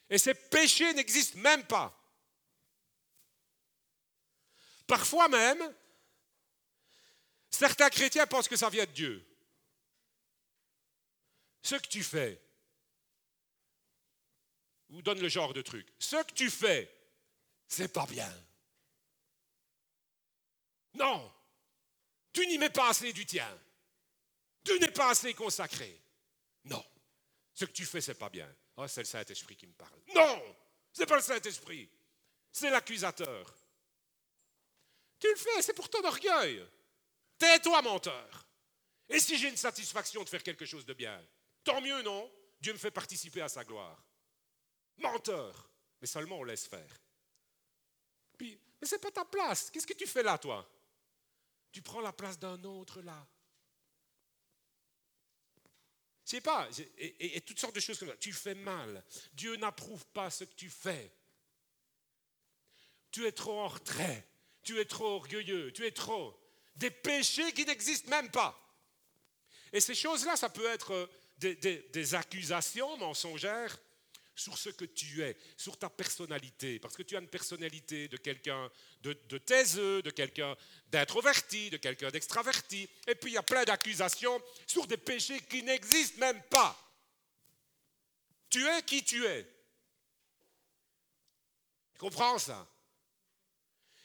Et ces péchés n'existent même pas. Parfois même, Certains chrétiens pensent que ça vient de Dieu. Ce que tu fais, vous donne le genre de truc. Ce que tu fais, c'est pas bien. Non, tu n'y mets pas assez du tien. Tu n'es pas assez consacré. Non, ce que tu fais, c'est pas bien. Oh, c'est le Saint-Esprit qui me parle. Non, c'est pas le Saint-Esprit, c'est l'accusateur. Tu le fais, c'est pour ton orgueil. Tais-toi, menteur. Et si j'ai une satisfaction de faire quelque chose de bien, tant mieux, non? Dieu me fait participer à sa gloire. Menteur. Mais seulement on laisse faire. Puis, mais c'est pas ta place. Qu'est-ce que tu fais là, toi? Tu prends la place d'un autre là. Je sais pas, et, et, toutes sortes de choses comme ça. Tu fais mal. Dieu n'approuve pas ce que tu fais. Tu es trop en retrait. Tu es trop orgueilleux. Tu es trop des péchés qui n'existent même pas. Et ces choses-là, ça peut être euh, des, accusations mensongères sur ce que tu es, sur ta personnalité, parce que tu as une personnalité de quelqu'un de, de taiseux, de quelqu'un d'introverti, de quelqu'un d'extraverti, et puis il y a plein d'accusations sur des péchés qui n'existent même pas. Tu es qui tu es. Tu comprends ça?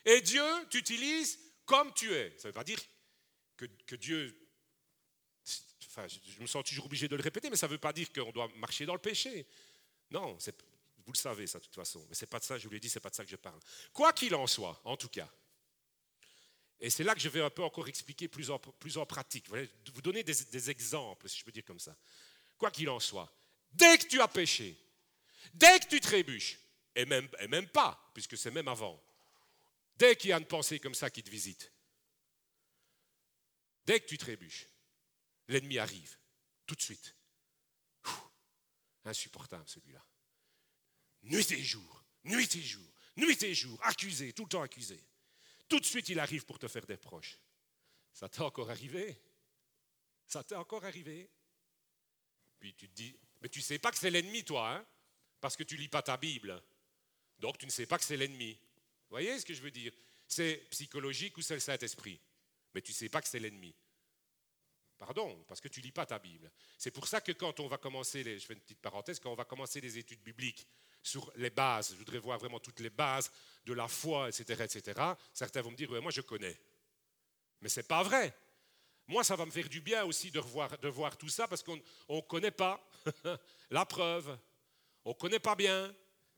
Et Dieu t'utilise comme tu es. Ça ne veut pas dire que, Dieu je me sens toujours obligé de le répéter, mais ça ne veut pas dire qu'on doit marcher dans le péché. Non, vous le savez ça de toute façon, mais c'est pas de ça, je vous l'ai dit, c'est pas de ça que je parle. Quoi qu'il en soit, en tout cas, et c'est là que je vais un peu encore expliquer plus en, pratique, vous donner des, exemples, si je peux dire comme ça. Quoi qu'il en soit, dès que tu as péché, dès que tu trébuches, et même pas, puisque c'est même avant, dès qu'il y a une pensée comme ça qui te visite, dès que tu trébuches, l'ennemi arrive, tout de suite. insupportable celui-là. Nuit et jour, nuit et jour, nuit et jour, accusé, tout le temps accusé. Tout de suite, il arrive pour te faire des proches. Ça t'est encore arrivé? Ça t'est encore arrivé? Puis tu te dis, mais tu ne sais pas que c'est l'ennemi, toi, hein? Parce que tu lis pas ta Bible. Donc tu ne sais pas que c'est l'ennemi. Voyez ce que je veux dire? C'est psychologique ou c'est le Saint-Esprit? Mais tu ne sais pas que c'est l'ennemi. Pardon, parce que tu lis pas ta Bible. C'est pour ça que quand on va commencer, je fais une petite parenthèse, quand on va commencer les études bibliques sur les bases, je voudrais voir vraiment toutes les bases de la foi, etc., etc., certains vont me dire, moi je connais. Mais ce n'est pas vrai. Moi, ça va me faire du bien aussi de, revoir, de voir tout ça parce qu'on ne connaît pas la preuve. On ne connaît pas bien.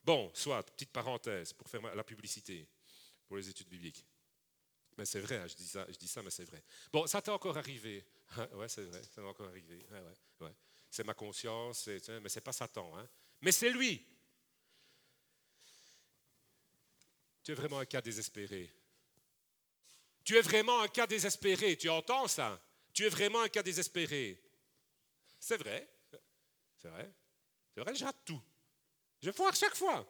Bon, soit, petite parenthèse pour faire la publicité pour les études bibliques. Mais c'est vrai, hein, je dis ça, je dis ça mais c'est vrai. Bon, ça t'est encore arrivé. ouais, c'est vrai, ça m'est encore arrivé. C'est ma conscience, mais c'est pas Satan. Hein. Mais c'est lui. Tu es vraiment un cas désespéré. Tu es vraiment un cas désespéré. Tu entends ça? Tu es vraiment un cas désespéré. C'est vrai. C'est vrai. C'est vrai, je rate tout. Je foire chaque fois.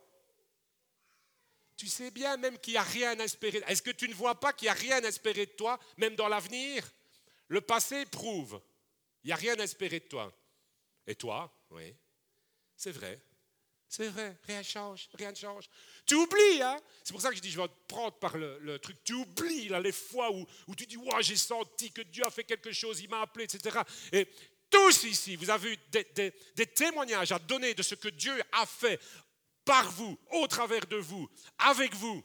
Tu sais bien même qu'il n'y a rien à espérer. Est-ce que tu ne vois pas qu'il n'y a rien à espérer de toi, même dans l'avenir? Le passé prouve. Il n'y a rien à espérer de toi. Et toi? Oui. C'est vrai. C'est vrai, rien ne change, rien ne change. Tu oublies, hein? C'est pour ça que je dis, je vais te prendre par le, truc. Tu oublies, là, les fois où, tu dis, ouais, j'ai senti que Dieu a fait quelque chose, il m'a appelé, etc. Et tous ici, vous avez eu des, témoignages à donner de ce que Dieu a fait par vous, au travers de vous, avec vous.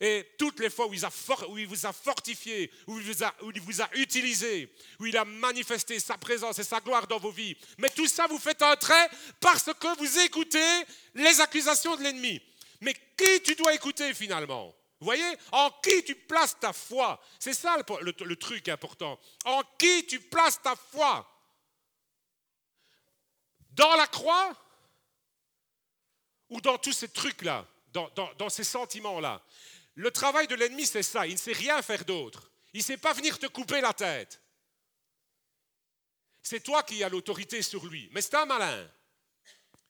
Et toutes les fois où il, vous a fortifié, où il vous a, utilisé, où il a manifesté sa présence et sa gloire dans vos vies. Mais tout ça, vous faites un trait parce que vous écoutez les accusations de l'ennemi. Mais qui tu dois écouter finalement? Vous voyez? En qui tu places ta foi? C'est ça le truc important. En qui tu places ta foi? Dans la croix ou dans tous ces trucs-là, dans, ces sentiments-là. Le travail de l'ennemi, c'est ça. Il ne sait rien faire d'autre. Il ne sait pas venir te couper la tête. C'est toi qui as l'autorité sur lui. Mais c'est un malin.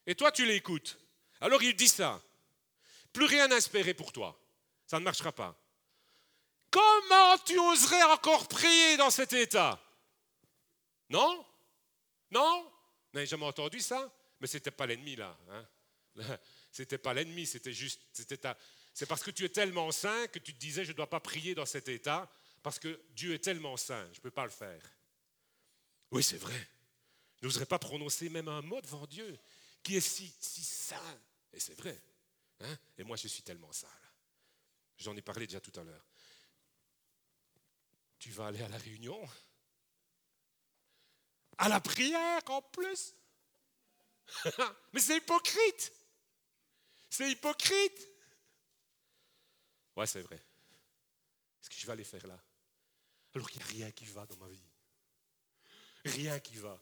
Et toi, tu l'écoutes. Alors il dit ça. Plus rien à espérer pour toi. Ça ne marchera pas. Comment tu oserais encore prier dans cet état? Non? Non? N'avez jamais entendu ça? Mais ce n'était pas l'ennemi là. Hein? C'était pas l'ennemi, c'était juste, c'est parce que tu es tellement saint que tu te disais, je ne dois pas prier dans cet état, parce que Dieu est tellement saint, je ne peux pas le faire. Oui, c'est vrai. Je n'oserais pas prononcer même un mot devant Dieu, qui est si, si saint. Et c'est vrai. Hein? Et moi, je suis tellement sale. J'en ai parlé déjà tout à l'heure. Tu vas aller à la réunion? À la prière en plus Mais c'est hypocrite c'est hypocrite. Ouais, c'est vrai. Est-ce que je vais aller faire là? Alors qu'il n'y a rien qui va dans ma vie. Rien qui va.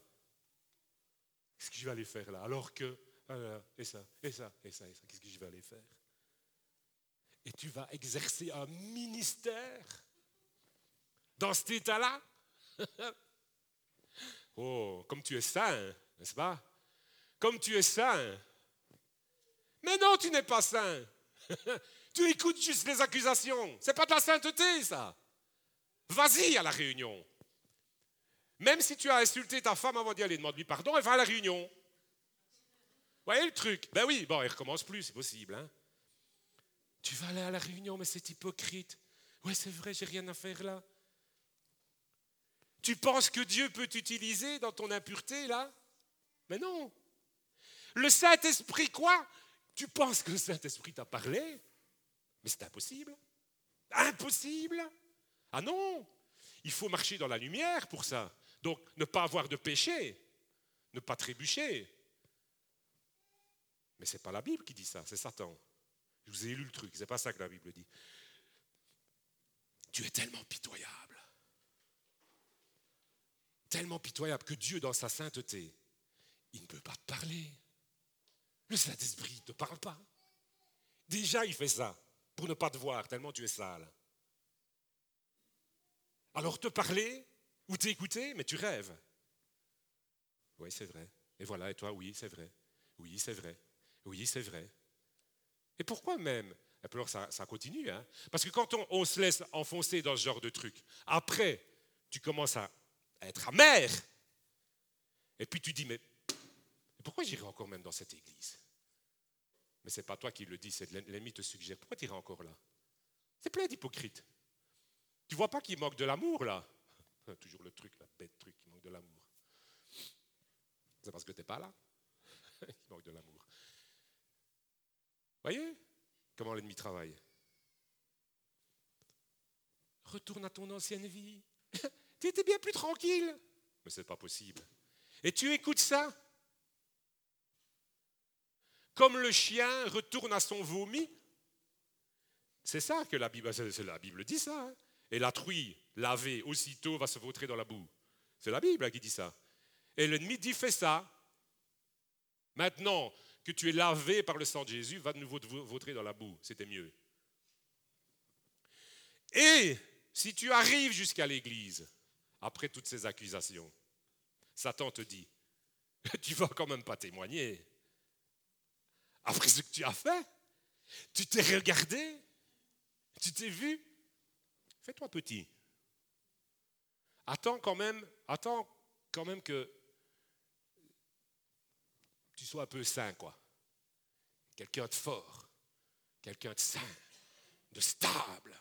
Qu'est-ce que je vais aller faire là? Alors que, ah et ça, et ça, et ça, et ça, qu'est-ce que je vais aller faire? Et tu vas exercer un ministère dans cet état-là? Oh, comme tu es saint, n'est-ce pas? Comme tu es saint, mais non, tu n'es pas saint. tu écoutes juste les accusations. C'est pas de la sainteté, ça. Vas-y à la réunion. Même si tu as insulté ta femme avant d'y aller, demande-lui pardon et va à la réunion. Vous voyez le truc? Ben oui, bon, il recommence plus, c'est possible. Hein tu vas aller à la réunion, mais c'est hypocrite. Ouais, c'est vrai, j'ai rien à faire là. Tu penses que Dieu peut t'utiliser dans ton impureté là? Mais non. Le Saint-Esprit quoi? Tu penses que le Saint-Esprit t'a parlé? Mais c'est impossible. Impossible Ah non Il faut marcher dans la lumière pour ça. Donc ne pas avoir de péché, ne pas trébucher. Mais ce n'est pas la Bible qui dit ça, c'est Satan. Je vous ai lu le truc, c'est pas ça que la Bible dit. Tu es tellement pitoyable. Tellement pitoyable que Dieu, dans sa sainteté, il ne peut pas te parler. Le Saint-Esprit ne te parle pas. Déjà, il fait ça pour ne pas te voir, tellement tu es sale. Alors te parler ou t'écouter, mais tu rêves. Oui, c'est vrai. Et voilà, et toi, oui, c'est vrai. Oui, c'est vrai. Oui, c'est vrai. Et pourquoi même? Et alors ça, continue. Hein Parce que quand on, se laisse enfoncer dans ce genre de truc, après, tu commences à, être amer. Et puis tu dis, mais pourquoi j'irai encore même dans cette église? Mais ce n'est pas toi qui le dis, c'est l'ennemi te suggère. Pourquoi tu irais encore là? C'est plein d'hypocrites. Tu vois pas qu'il manque de l'amour là? Toujours le truc, la bête truc, qui manque de l'amour. C'est parce que tu n'es pas là. il manque de l'amour. Voyez comment l'ennemi travaille Retourne à ton ancienne vie. tu étais bien plus tranquille. Mais ce n'est pas possible. Et tu écoutes ça Comme le chien retourne à son vomi. C'est ça que la Bible, la Bible dit ça. Hein. Et la truie lavée aussitôt va se vautrer dans la boue. C'est la Bible qui dit ça. Et l'ennemi dit fais ça. Maintenant, que tu es lavé par le sang de Jésus, va de nouveau te vautrer dans la boue. C'était mieux. Et si tu arrives jusqu'à l'église, après toutes ces accusations, Satan te dit, tu vas quand même pas témoigner. Après ce que tu as fait, tu t'es regardé, tu t'es vu, fais-toi petit. Attends quand même, attends quand même que tu sois un peu sain, quoi. Quelqu'un de fort, quelqu'un de sain, de stable.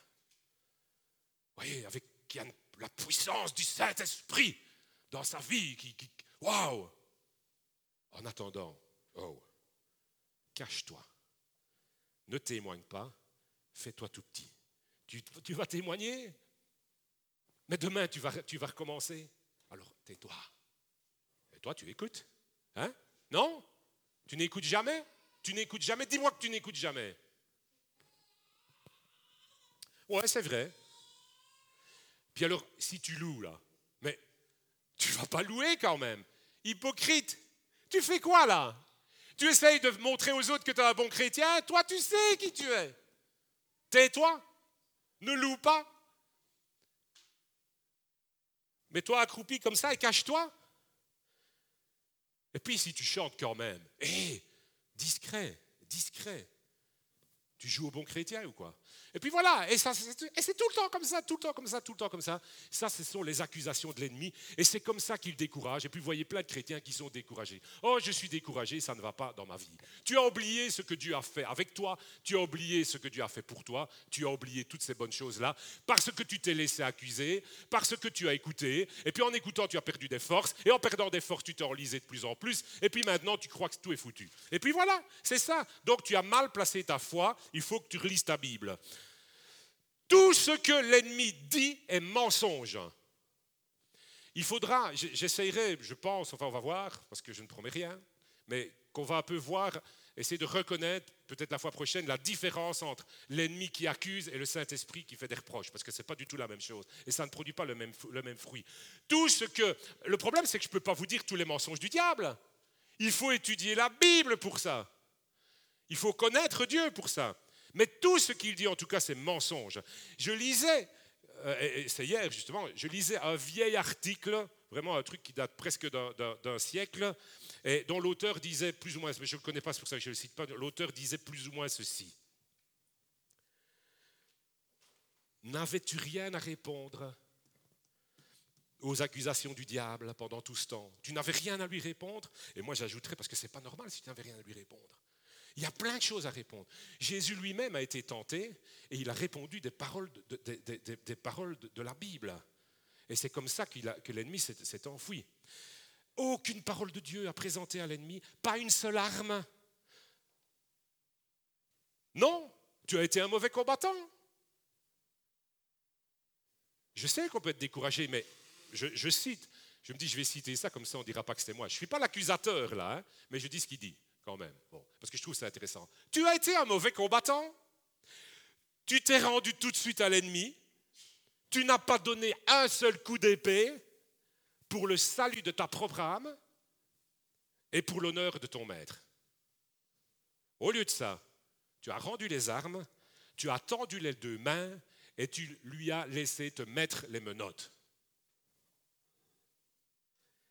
Voyez, avec qui a la puissance du Saint-Esprit dans sa vie, qui, waouh En attendant, oh, cache-toi, ne témoigne pas, fais-toi tout petit. Tu, tu, vas témoigner, mais demain tu vas, tu vas recommencer. Alors tais-toi. Et toi, tu écoutes. Hein? Non? Tu n'écoutes jamais? Tu n'écoutes jamais? Dis-moi que tu n'écoutes jamais. Ouais, c'est vrai. Puis alors, si tu loues là, mais tu vas pas louer quand même. Hypocrite. Tu fais quoi là? Tu essayes de montrer aux autres que tu es un bon chrétien? Toi, tu sais qui tu es. Tais-toi. Ne loue pas. Mets-toi accroupi comme ça et cache-toi. Et puis si tu chantes quand même, hé, discret, discret, tu joues au bon chrétien ou quoi? Et puis voilà, et, ça, et c'est tout le temps comme ça, tout le temps comme ça, tout le temps comme ça. Ça, ce sont les accusations de l'ennemi, et c'est comme ça qu'il décourage. Et puis vous voyez plein de chrétiens qui sont découragés. Oh, je suis découragé, ça ne va pas dans ma vie. Tu as oublié ce que Dieu a fait avec toi, tu as oublié ce que Dieu a fait pour toi, tu as oublié toutes ces bonnes choses-là, parce que tu t'es laissé accuser, parce que tu as écouté, et puis en écoutant, tu as perdu des forces, et en perdant des forces, tu t'es enlisé de plus en plus, et puis maintenant, tu crois que tout est foutu. Et puis voilà, c'est ça. Donc tu as mal placé ta foi, il faut que tu relises ta Bible. Tout ce que l'ennemi dit est mensonge. Il faudra, j'essayerai, je pense, enfin on va voir, parce que je ne promets rien, mais qu'on va un peu voir, essayer de reconnaître, peut-être la fois prochaine, la différence entre l'ennemi qui accuse et le Saint-Esprit qui fait des reproches, parce que ce n'est pas du tout la même chose, et ça ne produit pas le même, le même fruit. Tout ce que... Le problème, c'est que je ne peux pas vous dire tous les mensonges du diable. Il faut étudier la Bible pour ça. Il faut connaître Dieu pour ça. Mais tout ce qu'il dit, en tout cas, c'est mensonge. Je lisais, euh, c'est hier justement, je lisais un vieil article, vraiment un truc qui date presque d'un siècle, et dont l'auteur disait plus ou moins, mais je ne le connais pas, c'est pour ça que je ne le cite pas, l'auteur disait plus ou moins ceci. N'avais-tu rien à répondre aux accusations du diable pendant tout ce temps? Tu n'avais rien à lui répondre? Et moi, j'ajouterais, parce que ce n'est pas normal si tu n'avais rien à lui répondre. Il y a plein de choses à répondre. Jésus lui-même a été tenté et il a répondu des paroles de, des paroles de, la Bible. Et c'est comme ça que l'ennemi s'est enfui. Aucune parole de Dieu à présenter à l'ennemi, pas une seule arme. Non, tu as été un mauvais combattant. Je sais qu'on peut être découragé, mais je, cite, je me dis, je vais citer ça, comme ça on ne dira pas que c'était moi. Je ne suis pas l'accusateur là, hein, mais je dis ce qu'il dit quand même, parce que je trouve ça intéressant. Tu as été un mauvais combattant, tu t'es rendu tout de suite à l'ennemi, tu n'as pas donné un seul coup d'épée pour le salut de ta propre âme et pour l'honneur de ton maître. Au lieu de ça, tu as rendu les armes, tu as tendu les deux mains et tu lui as laissé te mettre les menottes.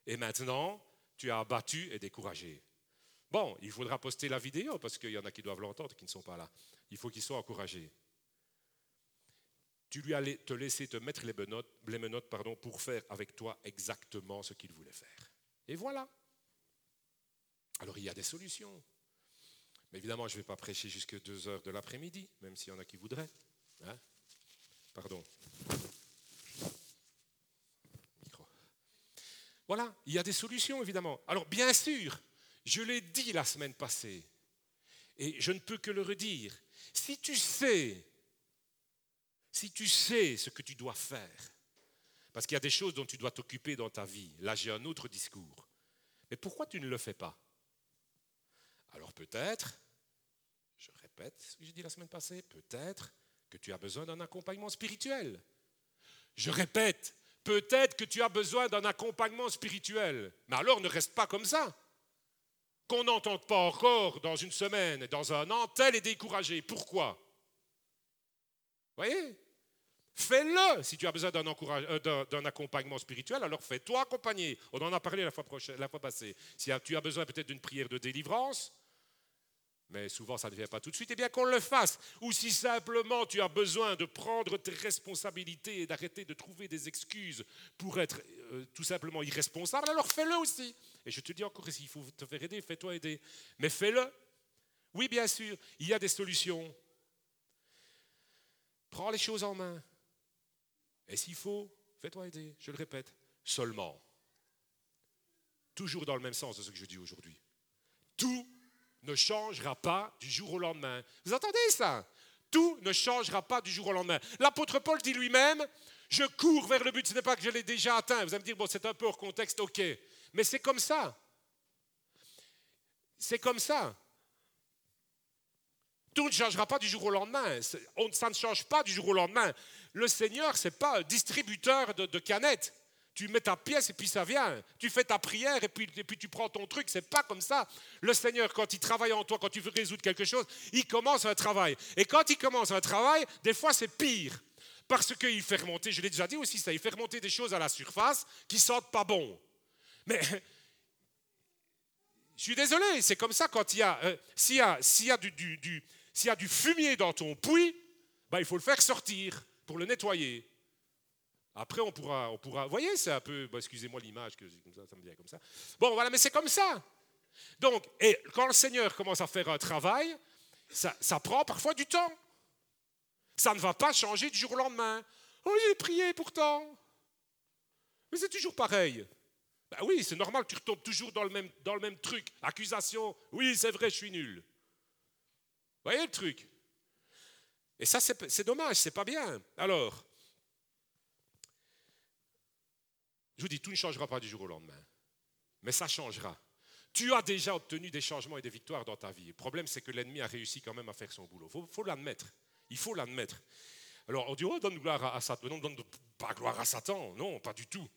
Et maintenant, tu as abattu et découragé. Bon, il faudra poster la vidéo parce qu'il y en a qui doivent l'entendre qui ne sont pas là. Il faut qu'ils soient encouragés. Tu lui as te laissé te mettre les menottes, pardon, pour faire avec toi exactement ce qu'il voulait faire. Et voilà. Alors il y a des solutions. Mais évidemment, je ne vais pas prêcher jusqu'à 2 heures de l'après-midi, même s'il y en a qui voudraient. Hein pardon. Voilà, il y a des solutions évidemment. Alors bien sûr, je l'ai dit la semaine passée, et je ne peux que le redire, si tu sais, si tu sais ce que tu dois faire, parce qu'il y a des choses dont tu dois t'occuper dans ta vie, là j'ai un autre discours, mais pourquoi tu ne le fais pas? Alors peut-être, je répète ce que j'ai dit la semaine passée, peut-être que tu as besoin d'un accompagnement spirituel. Je répète, Peut-être que tu as besoin d'un accompagnement spirituel. Mais alors ne reste pas comme ça. Qu'on n'entende pas encore dans une semaine, dans un an, tel est découragé. Pourquoi? Voyez? Fais-le si tu as besoin euh, d'un accompagnement spirituel, alors fais-toi accompagner. On en a parlé la fois, prochaine, la fois passée. Si tu as besoin peut-être d'une prière de délivrance, mais souvent ça ne vient pas tout de suite, eh bien qu'on le fasse. Ou si simplement tu as besoin de prendre tes responsabilités et d'arrêter de trouver des excuses pour être euh, tout simplement irresponsable, alors fais-le aussi. Et je te dis encore, s'il faut te faire aider, fais-toi aider. Mais fais-le. Oui, bien sûr, il y a des solutions. Prends les choses en main. Et s'il faut, fais-toi aider. Je le répète, seulement. Toujours dans le même sens de ce que je dis aujourd'hui. Tout ne changera pas du jour au lendemain. Vous entendez ça? Tout ne changera pas du jour au lendemain. L'apôtre Paul dit lui-même, je cours vers le but, ce n'est pas que je l'ai déjà atteint. Vous allez me dire, bon, c'est un peu hors contexte, ok. Mais c'est comme ça. C'est comme ça. Tout ne changera pas du jour au lendemain. Ça ne change pas du jour au lendemain. Le Seigneur, ce n'est pas un distributeur de canettes. Tu mets ta pièce et puis ça vient. Tu fais ta prière et puis, tu prends ton truc. C'est pas comme ça. Le Seigneur, quand il travaille en toi, quand tu veux résoudre quelque chose, il commence un travail. Et quand il commence un travail, des fois c'est pire. Parce qu'il fait remonter, je l'ai déjà dit aussi ça, il fait remonter des choses à la surface qui sentent pas bon. Mais je suis désolé, c'est comme ça quand il y a, euh, s'il y a, du, s'il y a du fumier dans ton puits, ben, il faut le faire sortir pour le nettoyer. Après, on pourra, on pourra. Vous voyez, c'est un peu. excusez-moi l'image, que ça, me vient comme ça. Bon, voilà, mais c'est comme ça. Donc, et quand le Seigneur commence à faire un travail, ça, ça prend parfois du temps. Ça ne va pas changer du jour au lendemain. Oh, j'ai prié pourtant. Mais c'est toujours pareil. Ben oui, c'est normal que tu retombes toujours dans le même, dans le même truc. Accusation, oui, c'est vrai, je suis nul. Vous voyez le truc Et ça, c'est dommage, c'est pas bien. Alors, Je vous dis, tout ne changera pas du jour au lendemain. Mais ça changera. Tu as déjà obtenu des changements et des victoires dans ta vie. Le problème, c'est que l'ennemi a réussi quand même à faire son boulot. Il faut, l'admettre. Il faut l'admettre. Alors, on dit, oh, donne gloire à Satan. Non, donne pas gloire à Satan. Non, pas du tout.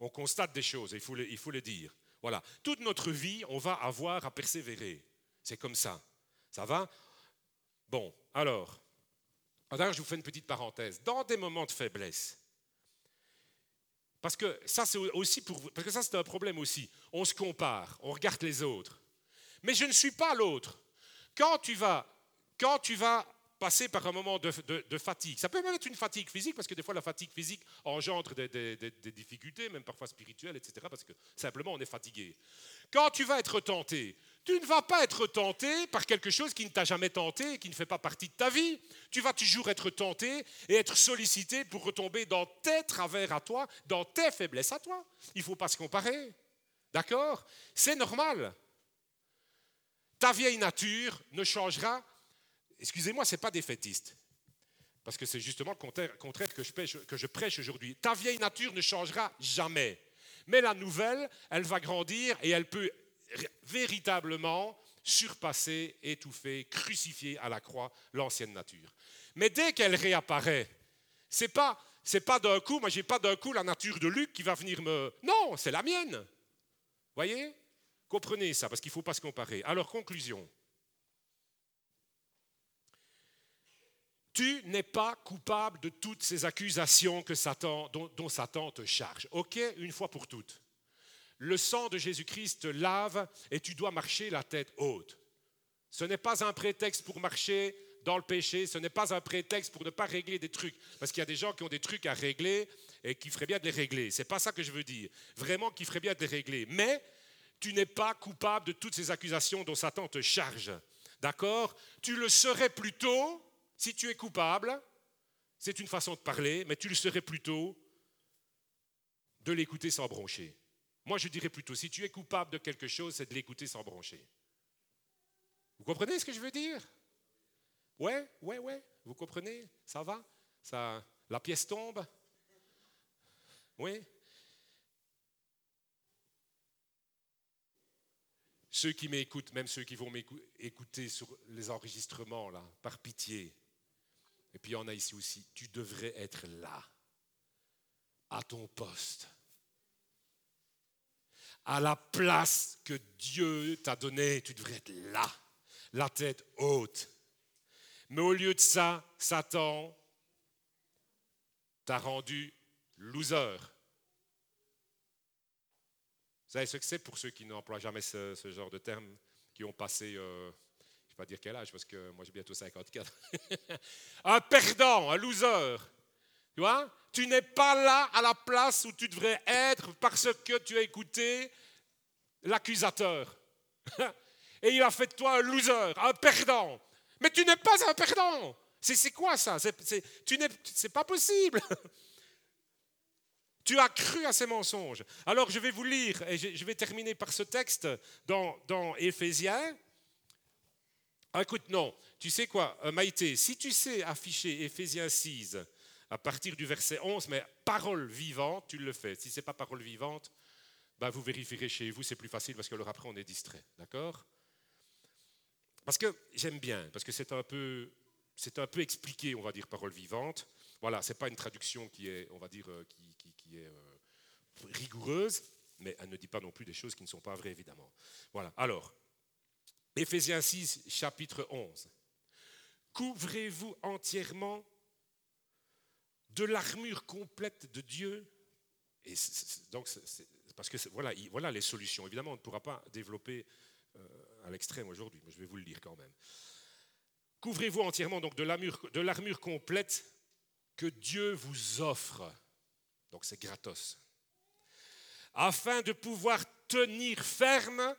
On constate des choses, il faut, les, il faut les dire. Voilà. Toute notre vie, on va avoir à persévérer. C'est comme ça. Ça va? Bon, alors, alors, je vous fais une petite parenthèse. Dans des moments de faiblesse, parce que ça, c'est aussi pour parce que ça, c'est un problème aussi. On se compare, on regarde les autres. Mais je ne suis pas l'autre. Quand tu vas, quand tu vas passer par un moment de, fatigue. Ça peut même être une fatigue physique, parce que des fois la fatigue physique engendre des, des, difficultés, même parfois spirituelles, etc., parce que simplement on est fatigué. Quand tu vas être tenté, tu ne vas pas être tenté par quelque chose qui ne t'a jamais tenté, qui ne fait pas partie de ta vie. Tu vas toujours être tenté et être sollicité pour retomber dans tes travers à toi, dans tes faiblesses à toi. Il ne faut pas se comparer. D'accord? C'est normal. Ta vieille nature ne changera. Excusez-moi, ce n'est pas défaitiste. Parce que c'est justement le contraire, que, je que je prêche aujourd'hui. Ta vieille nature ne changera jamais. Mais la nouvelle, elle va grandir et elle peut véritablement surpasser, étouffer, crucifier à la croix l'ancienne nature. Mais dès qu'elle réapparaît, c'est pas c'est pas d'un coup, moi j'ai pas d'un coup la nature de Luc qui va venir me Non, c'est la mienne. Voyez? Comprenez ça parce qu'il faut pas se comparer. Alors conclusion. Tu n'es pas coupable de toutes ces accusations que Satan, dont, dont Satan te charge. OK, une fois pour toutes. Le sang de Jésus-Christ te lave et tu dois marcher la tête haute. Ce n'est pas un prétexte pour marcher dans le péché, ce n'est pas un prétexte pour ne pas régler des trucs. Parce qu'il y a des gens qui ont des trucs à régler et qui feraient bien de les régler. Ce n'est pas ça que je veux dire. Vraiment, qui feraient bien de les régler. Mais tu n'es pas coupable de toutes ces accusations dont Satan te charge. D'accord? Tu le serais plutôt, si tu es coupable, c'est une façon de parler, mais tu le serais plutôt de l'écouter sans broncher. Moi, je dirais plutôt, si tu es coupable de quelque chose, c'est de l'écouter sans broncher. Vous comprenez ce que je veux dire? Ouais, ouais, ouais. Vous comprenez? Ça va? Ça, La pièce tombe? Oui Ceux qui m'écoutent, même ceux qui vont m'écouter sur les enregistrements, là, par pitié. Et puis il y en a ici aussi. Tu devrais être là, à ton poste à la place que Dieu t'a donnée. Tu devrais être là, la tête haute. Mais au lieu de ça, Satan t'a rendu loser. Vous savez ce que c'est pour ceux qui n'emploient jamais ce, genre de terme, qui ont passé, euh, je ne vais pas dire quel âge, parce que moi j'ai bientôt 54. un perdant, un loser. Tu vois? Tu n'es pas là à la place où tu devrais être parce que tu as écouté l'accusateur. Et il a fait de toi un loser, un perdant. Mais tu n'es pas un perdant. C'est quoi ça? C'est pas possible. Tu as cru à ces mensonges. Alors je vais vous lire, et je vais terminer par ce texte dans, dans Éphésiens. Ah, écoute, non, tu sais quoi, euh, Maïté, si tu sais afficher Éphésiens 6 à partir du verset 11, mais parole vivante, tu le fais. Si ce n'est pas parole vivante, bah, vous vérifierez chez vous, c'est plus facile parce que alors après on est distrait. D'accord? Parce que j'aime bien, parce que c'est un peu c'est un peu expliqué, on va dire, parole vivante. Voilà, ce n'est pas une traduction qui est, on va dire, euh, qui, est euh, rigoureuse, mais elle ne dit pas non plus des choses qui ne sont pas vraies, évidemment. Voilà, alors, Éphésiens 6, chapitre 11. Couvrez-vous entièrement de l'armure complète de Dieu. Donc, parce que voilà, les solutions. Évidemment, on ne pourra pas développer euh, à l'extrême aujourd'hui, mais je vais vous le dire quand même. Couvrez-vous entièrement donc de l'armure complète que Dieu vous offre. Donc c'est gratos. Afin de pouvoir tenir ferme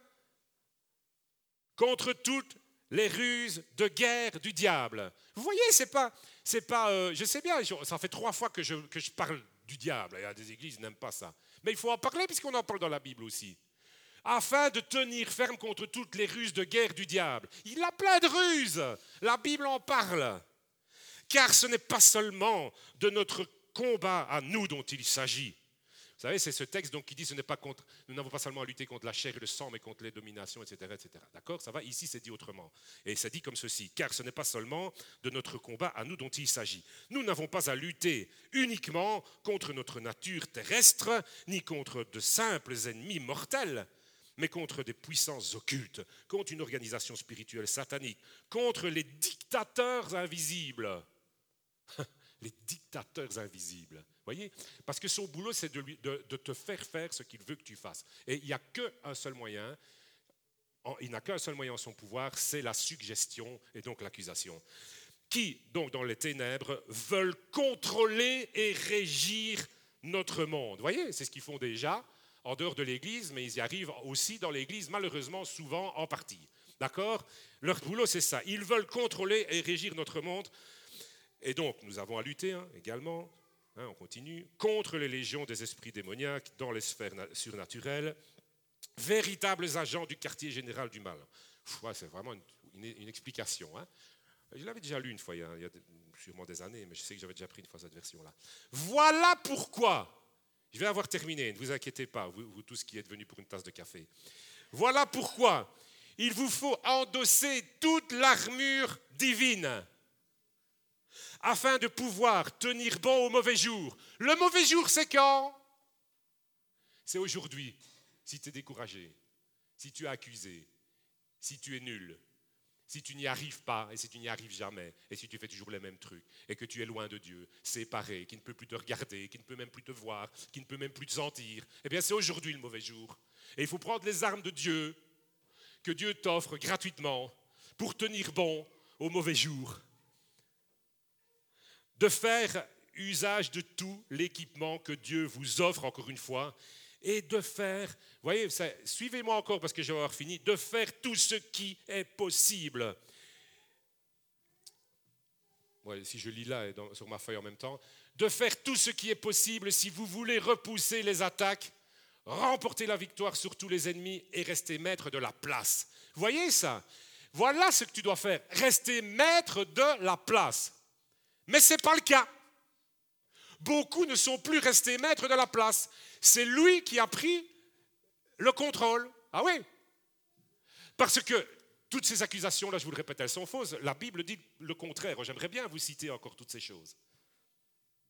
contre toutes les ruses de guerre du diable. Vous voyez, c'est pas, c'est pas, euh, je sais bien, ça fait trois fois que je, que je parle du diable. Il y a des églises qui n'aiment pas ça. Mais il faut en parler puisqu'on en parle dans la Bible aussi. Afin de tenir ferme contre toutes les ruses de guerre du diable. Il a plein de ruses. La Bible en parle. Car ce n'est pas seulement de notre combat à nous dont il s'agit, savez, c'est ce texte donc qui dit ce n'est pas contre, nous n'avons pas seulement à lutter contre la chair et le sang, mais contre les dominations, etc., etc. D'accord? Ça va? Ici, c'est dit autrement. Et ça dit comme ceci car ce n'est pas seulement de notre combat à nous dont il s'agit. Nous n'avons pas à lutter uniquement contre notre nature terrestre, ni contre de simples ennemis mortels mais contre des puissances occultes, contre une organisation spirituelle satanique, contre les dictateurs invisibles. les dictateurs invisibles voyez? Parce que son boulot, c'est de, te faire faire ce qu'il veut que tu fasses. Et il n'y a qu'un seul moyen, il n'a qu'un seul moyen en son pouvoir, c'est la suggestion et donc l'accusation. qui, donc dans les ténèbres, veulent contrôler et régir notre monde. Voyez, c'est ce qu'ils font déjà en dehors de l'Église, mais ils y arrivent aussi dans l'Église, malheureusement, souvent en partie. D'accord? Leur boulot, c'est ça. Ils veulent contrôler et régir notre monde. Et donc, nous avons à lutter hein, également, hein, on continue, contre les légions des esprits démoniaques dans les sphères surnaturelles, véritables agents du quartier général du mal. c'est vraiment une, explication. Hein. Je l'avais déjà lu une fois, il y, a, sûrement des années, mais je sais que j'avais déjà pris une fois cette version-là. Voilà pourquoi, je vais avoir terminé, ne vous inquiétez pas, vous, vous tous qui êtes venus pour une tasse de café. Voilà pourquoi il vous faut endosser toute l'armure divine afin de pouvoir tenir bon au mauvais jour. Le mauvais jour, c'est quand? C'est aujourd'hui, si tu es découragé, si tu es accusé, si tu es nul, si tu n'y arrives pas et si tu n'y arrives jamais, et si tu fais toujours les mêmes trucs, et que tu es loin de Dieu, séparé, qui ne peut plus te regarder, qui ne peut même plus te voir, qui ne peut même plus te sentir, eh bien c'est aujourd'hui le mauvais jour. Et il faut prendre les armes de Dieu que Dieu t'offre gratuitement pour tenir bon au mauvais jour. De faire usage de tout l'équipement que Dieu vous offre, encore une fois, et de faire, voyez, suivez-moi encore parce que je vais avoir fini, de faire tout ce qui est possible. si je lis là sur ma feuille en même temps, de faire tout ce qui est possible si vous voulez repousser les attaques, remporter la victoire sur tous les ennemis et rester maître de la place. Voyez ça? Voilà ce que tu dois faire, rester maître de la place. Mais ce n'est pas le cas. Beaucoup ne sont plus restés maîtres de la place. C'est lui qui a pris le contrôle. Ah oui Parce que toutes ces accusations-là, je vous le répète, elles sont fausses. La Bible dit le contraire. J'aimerais bien vous citer encore toutes ces choses.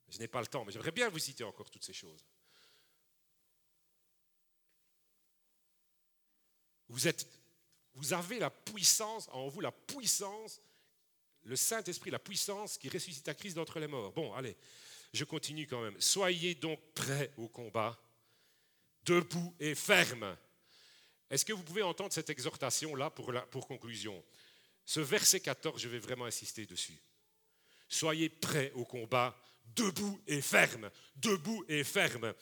Je n'ai pas le temps, mais j'aimerais bien vous citer encore toutes ces choses. Vous, êtes, vous avez la puissance, en vous la puissance, le Saint-Esprit, la puissance qui ressuscite à Christ d'entre les morts. Bon, allez, je continue quand même. Soyez donc prêts au combat, debout et ferme. Est-ce que vous pouvez entendre cette exhortation-là pour, pour conclusion? Ce verset 14, je vais vraiment insister dessus. Soyez prêts au combat, debout et ferme, debout et ferme.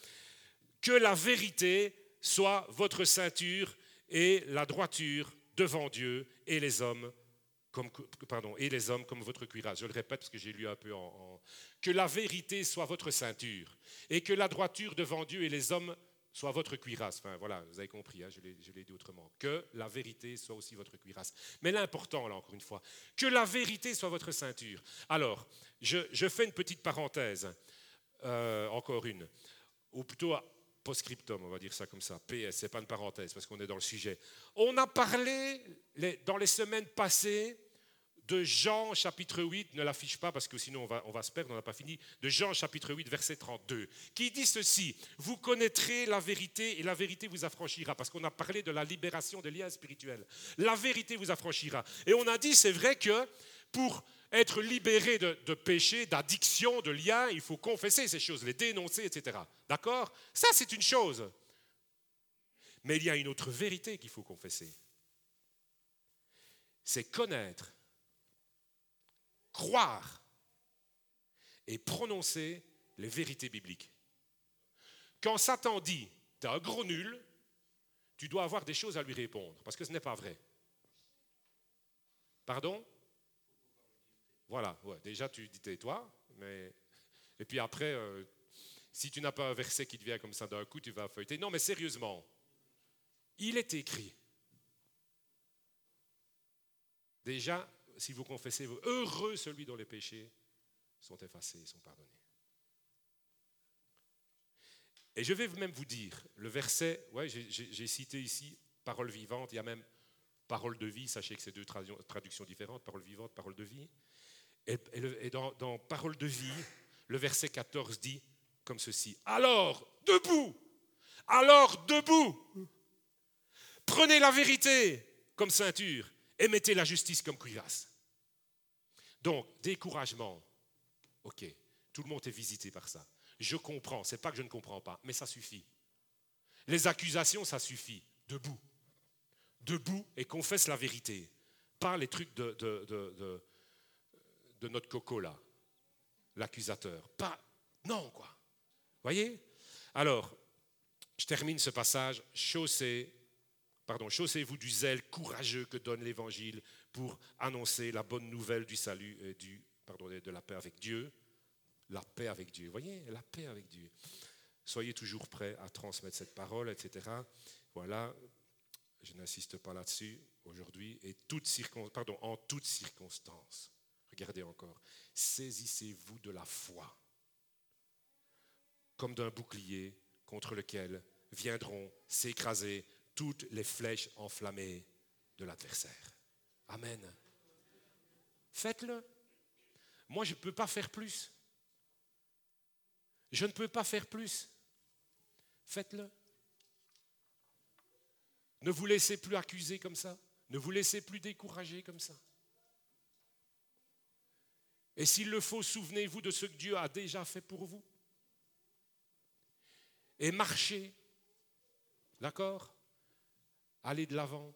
Que la vérité soit votre ceinture et la droiture devant Dieu et les hommes et les hommes comme votre cuirasse. Je le répète parce que j'ai lu un peu en, Que la vérité soit votre ceinture et que la droiture devant Dieu et les hommes soit votre cuirasse. Enfin voilà, vous avez compris, hein, je l'ai dit autrement. Que la vérité soit aussi votre cuirasse. Mais l'important, là encore une fois, que la vérité soit votre ceinture. Alors, je, fais une petite parenthèse, euh, encore une, ou plutôt post-scriptum, on va dire ça comme ça. PS, c'est pas une parenthèse parce qu'on est dans le sujet. On a parlé dans les semaines passées de Jean chapitre 8, ne l'affiche pas parce que sinon on va, on va se perdre, on n'a pas fini, de Jean chapitre 8, verset 32, qui dit ceci, vous connaîtrez la vérité et la vérité vous affranchira, parce qu'on a parlé de la libération des liens spirituels. La vérité vous affranchira. Et on a dit, c'est vrai que pour être libéré de, péché, d'addiction, de liens, il faut confesser ces choses, les dénoncer, etc. D'accord? Ça, c'est une chose. Mais il y a une autre vérité qu'il faut confesser. C'est connaître croire et prononcer les vérités bibliques. Quand Satan dit, tu un gros nul, tu dois avoir des choses à lui répondre, parce que ce n'est pas vrai. Pardon? Voilà, déjà tu dis tais-toi, mais... Et puis après, euh, si tu n'as pas un verset qui te vient comme ça d'un coup, tu vas feuilleter. Non, mais sérieusement, il est écrit. Déjà, si vous confessez, heureux celui dont les péchés sont effacés, sont pardonnés. Et je vais même vous dire, le verset, ouais, j'ai cité ici parole vivante, il y a même parole de vie, sachez que c'est deux traductions différentes, parole vivante, parole de vie. Et, dans, parole de vie, le verset 14 dit comme ceci, alors debout, alors debout, prenez la vérité comme ceinture et mettez la justice comme cuirasse. Donc, découragement, ok, tout le monde est visité par ça. Je comprends, c'est pas que je ne comprends pas, mais ça suffit. Les accusations, ça suffit. Debout. Debout et confesse la vérité. Pas les trucs de notre coco là, l'accusateur. Pas, non quoi. Voyez? Alors, je termine ce passage. Chaussez, pardon, chaussez-vous du zèle courageux que donne l'Évangile pour annoncer la bonne nouvelle du salut et de la paix avec Dieu. La paix avec Dieu. Voyez, la paix avec Dieu. Soyez toujours prêts à transmettre cette parole, etc. Voilà, je n'insiste pas là-dessus aujourd'hui. Et toute pardon, en toutes circonstances, regardez encore, saisissez-vous de la foi comme d'un bouclier contre lequel viendront s'écraser toutes les flèches enflammées de l'adversaire. Amen. Faites-le. Moi, je ne peux pas faire plus. Je ne peux pas faire plus. Faites-le. Ne vous laissez plus accuser comme ça. Ne vous laissez plus décourager comme ça. Et s'il le faut, souvenez-vous de ce que Dieu a déjà fait pour vous. Et marchez. D'accord? Allez de l'avant.